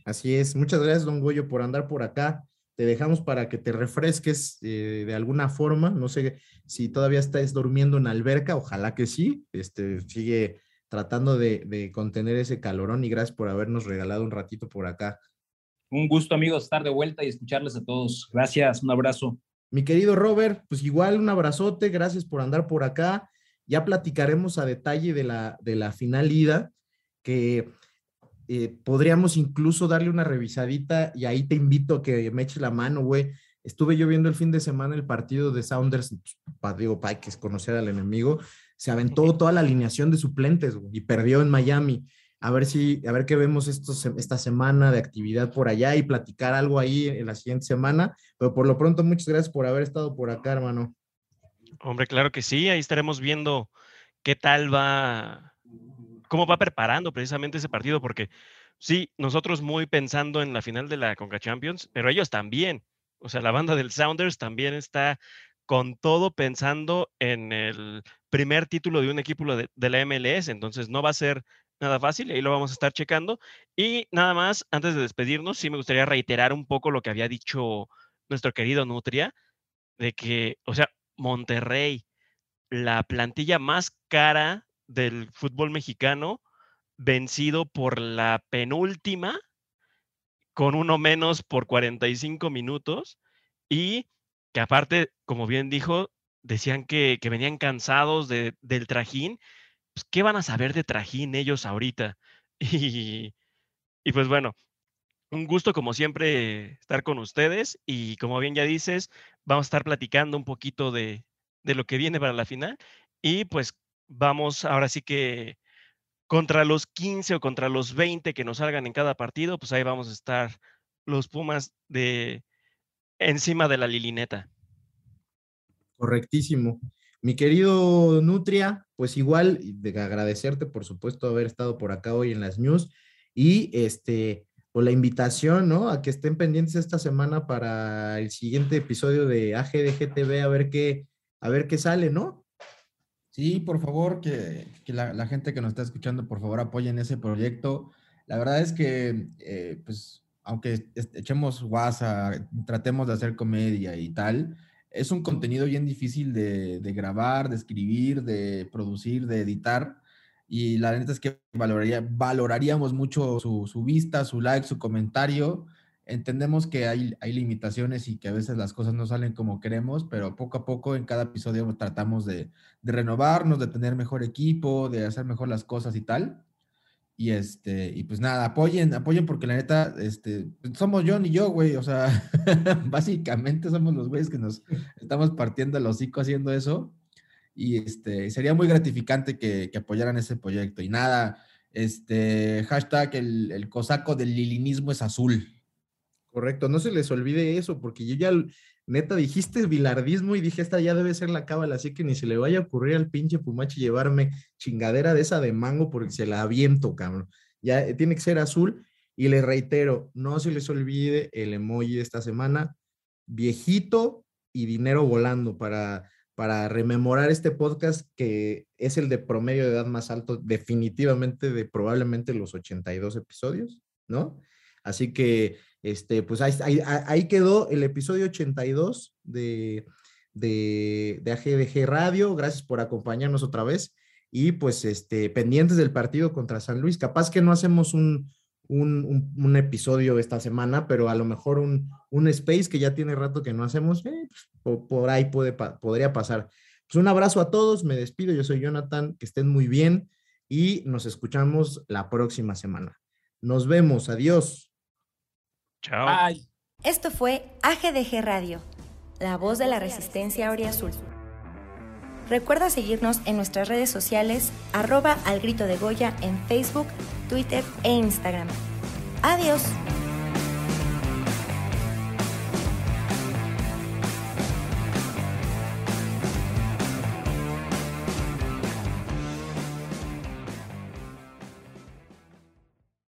Así es. Muchas gracias, don Goyo, por andar por acá. Te dejamos para que te refresques eh, de alguna forma. No sé si todavía estás durmiendo en alberca, ojalá que sí. Este, sigue tratando de, de contener ese calorón y gracias por habernos regalado un ratito por acá. Un gusto, amigos, estar de vuelta y escucharles a todos. Gracias, un abrazo. Mi querido Robert, pues igual un abrazote, gracias por andar por acá. Ya platicaremos a detalle de la, de la final ida, que eh, podríamos incluso darle una revisadita y ahí te invito a que me eches la mano, güey. Estuve yo viendo el fin de semana el partido de Sounders, para, digo, para que es conocer al enemigo, se aventó toda la alineación de suplentes y perdió en Miami a ver si, a ver qué vemos esta semana de actividad por allá y platicar algo ahí en la siguiente semana. Pero por lo pronto, muchas gracias por haber estado por acá, hermano. Hombre, claro que sí, ahí estaremos viendo qué tal va, cómo va preparando precisamente ese partido, porque sí, nosotros muy pensando en la final de la Conca Champions, pero ellos también. O sea, la banda del Sounders también está con todo pensando en el primer título de un equipo de, la MLS, entonces no va a ser nada fácil, ahí lo vamos a estar checando. Y nada más, antes de despedirnos, sí me gustaría reiterar un poco lo que había dicho nuestro querido Nutria, de que, o sea, Monterrey, la plantilla más cara del fútbol mexicano, vencido por la penúltima, con uno menos por 45 minutos, y que aparte, como bien dijo, decían que, que venían cansados de, del trajín pues, ¿qué van a saber de trajín ellos ahorita? <laughs> Y, y pues bueno, un gusto como siempre estar con ustedes y como bien ya dices, vamos a estar platicando un poquito de, de lo que viene para la final y pues vamos ahora sí que contra los 15 o contra los 20 que nos salgan en cada partido, pues ahí vamos a estar los Pumas de encima de la lilineta. Correctísimo. Mi querido Nutria, pues igual, de agradecerte, por supuesto, haber estado por acá hoy en las news y este, por la invitación, ¿no? A que estén pendientes esta semana para el siguiente episodio de AGDGTV, a ver qué, a ver qué sale, ¿no? Sí, por favor, que, la, gente que nos está escuchando, por favor, apoyen ese proyecto. La verdad es que, eh, pues, aunque echemos guasa, tratemos de hacer comedia y tal, es un contenido bien difícil de, grabar, de escribir, de producir, de editar. Y la neta es que valoraría, valoraríamos mucho su, vista, su like, su comentario. Entendemos que hay, hay limitaciones y que a veces las cosas no salen como queremos, pero poco a poco en cada episodio tratamos de, de renovarnos, de tener mejor equipo, de hacer mejor las cosas y tal. Y este, y pues nada, apoyen, apoyen porque la neta, este, somos John y yo, güey. O sea, <laughs> básicamente somos los güeyes que nos estamos partiendo el hocico haciendo eso. Y este, sería muy gratificante que, que apoyaran ese proyecto. Y nada, este, hashtag el, el cosaco del lilinismo es azul. Correcto, no se les olvide eso, porque yo ya neta, dijiste bilardismo y dije, esta ya debe ser la cábala, así que ni se le vaya a ocurrir al pinche Pumachi llevarme chingadera de esa de mango porque se la aviento, cabrón. Ya eh, tiene que ser azul. Y le reitero, no se les olvide el emoji de esta semana, viejito y dinero volando para, para rememorar este podcast que es el de promedio de edad más alto definitivamente de probablemente los 82 episodios, ¿no? Así que este, pues ahí, quedó el episodio 82 de, de, de, AGDG Radio. Gracias por acompañarnos otra vez. Y pues este, pendientes del partido contra San Luis. Capaz que no hacemos un, un, episodio esta semana, pero a lo mejor un, un, space que ya tiene rato que no hacemos, eh, pues, por, ahí puede, podría pasar. Pues un abrazo a todos, me despido, yo soy Jonathan, que estén muy bien y nos escuchamos la próxima semana. Nos vemos, adiós. Chao. Esto fue AGDG Radio, la voz de la resistencia Azul. Recuerda seguirnos en nuestras redes sociales, arroba al grito de Goya en Facebook, Twitter e Instagram. Adiós.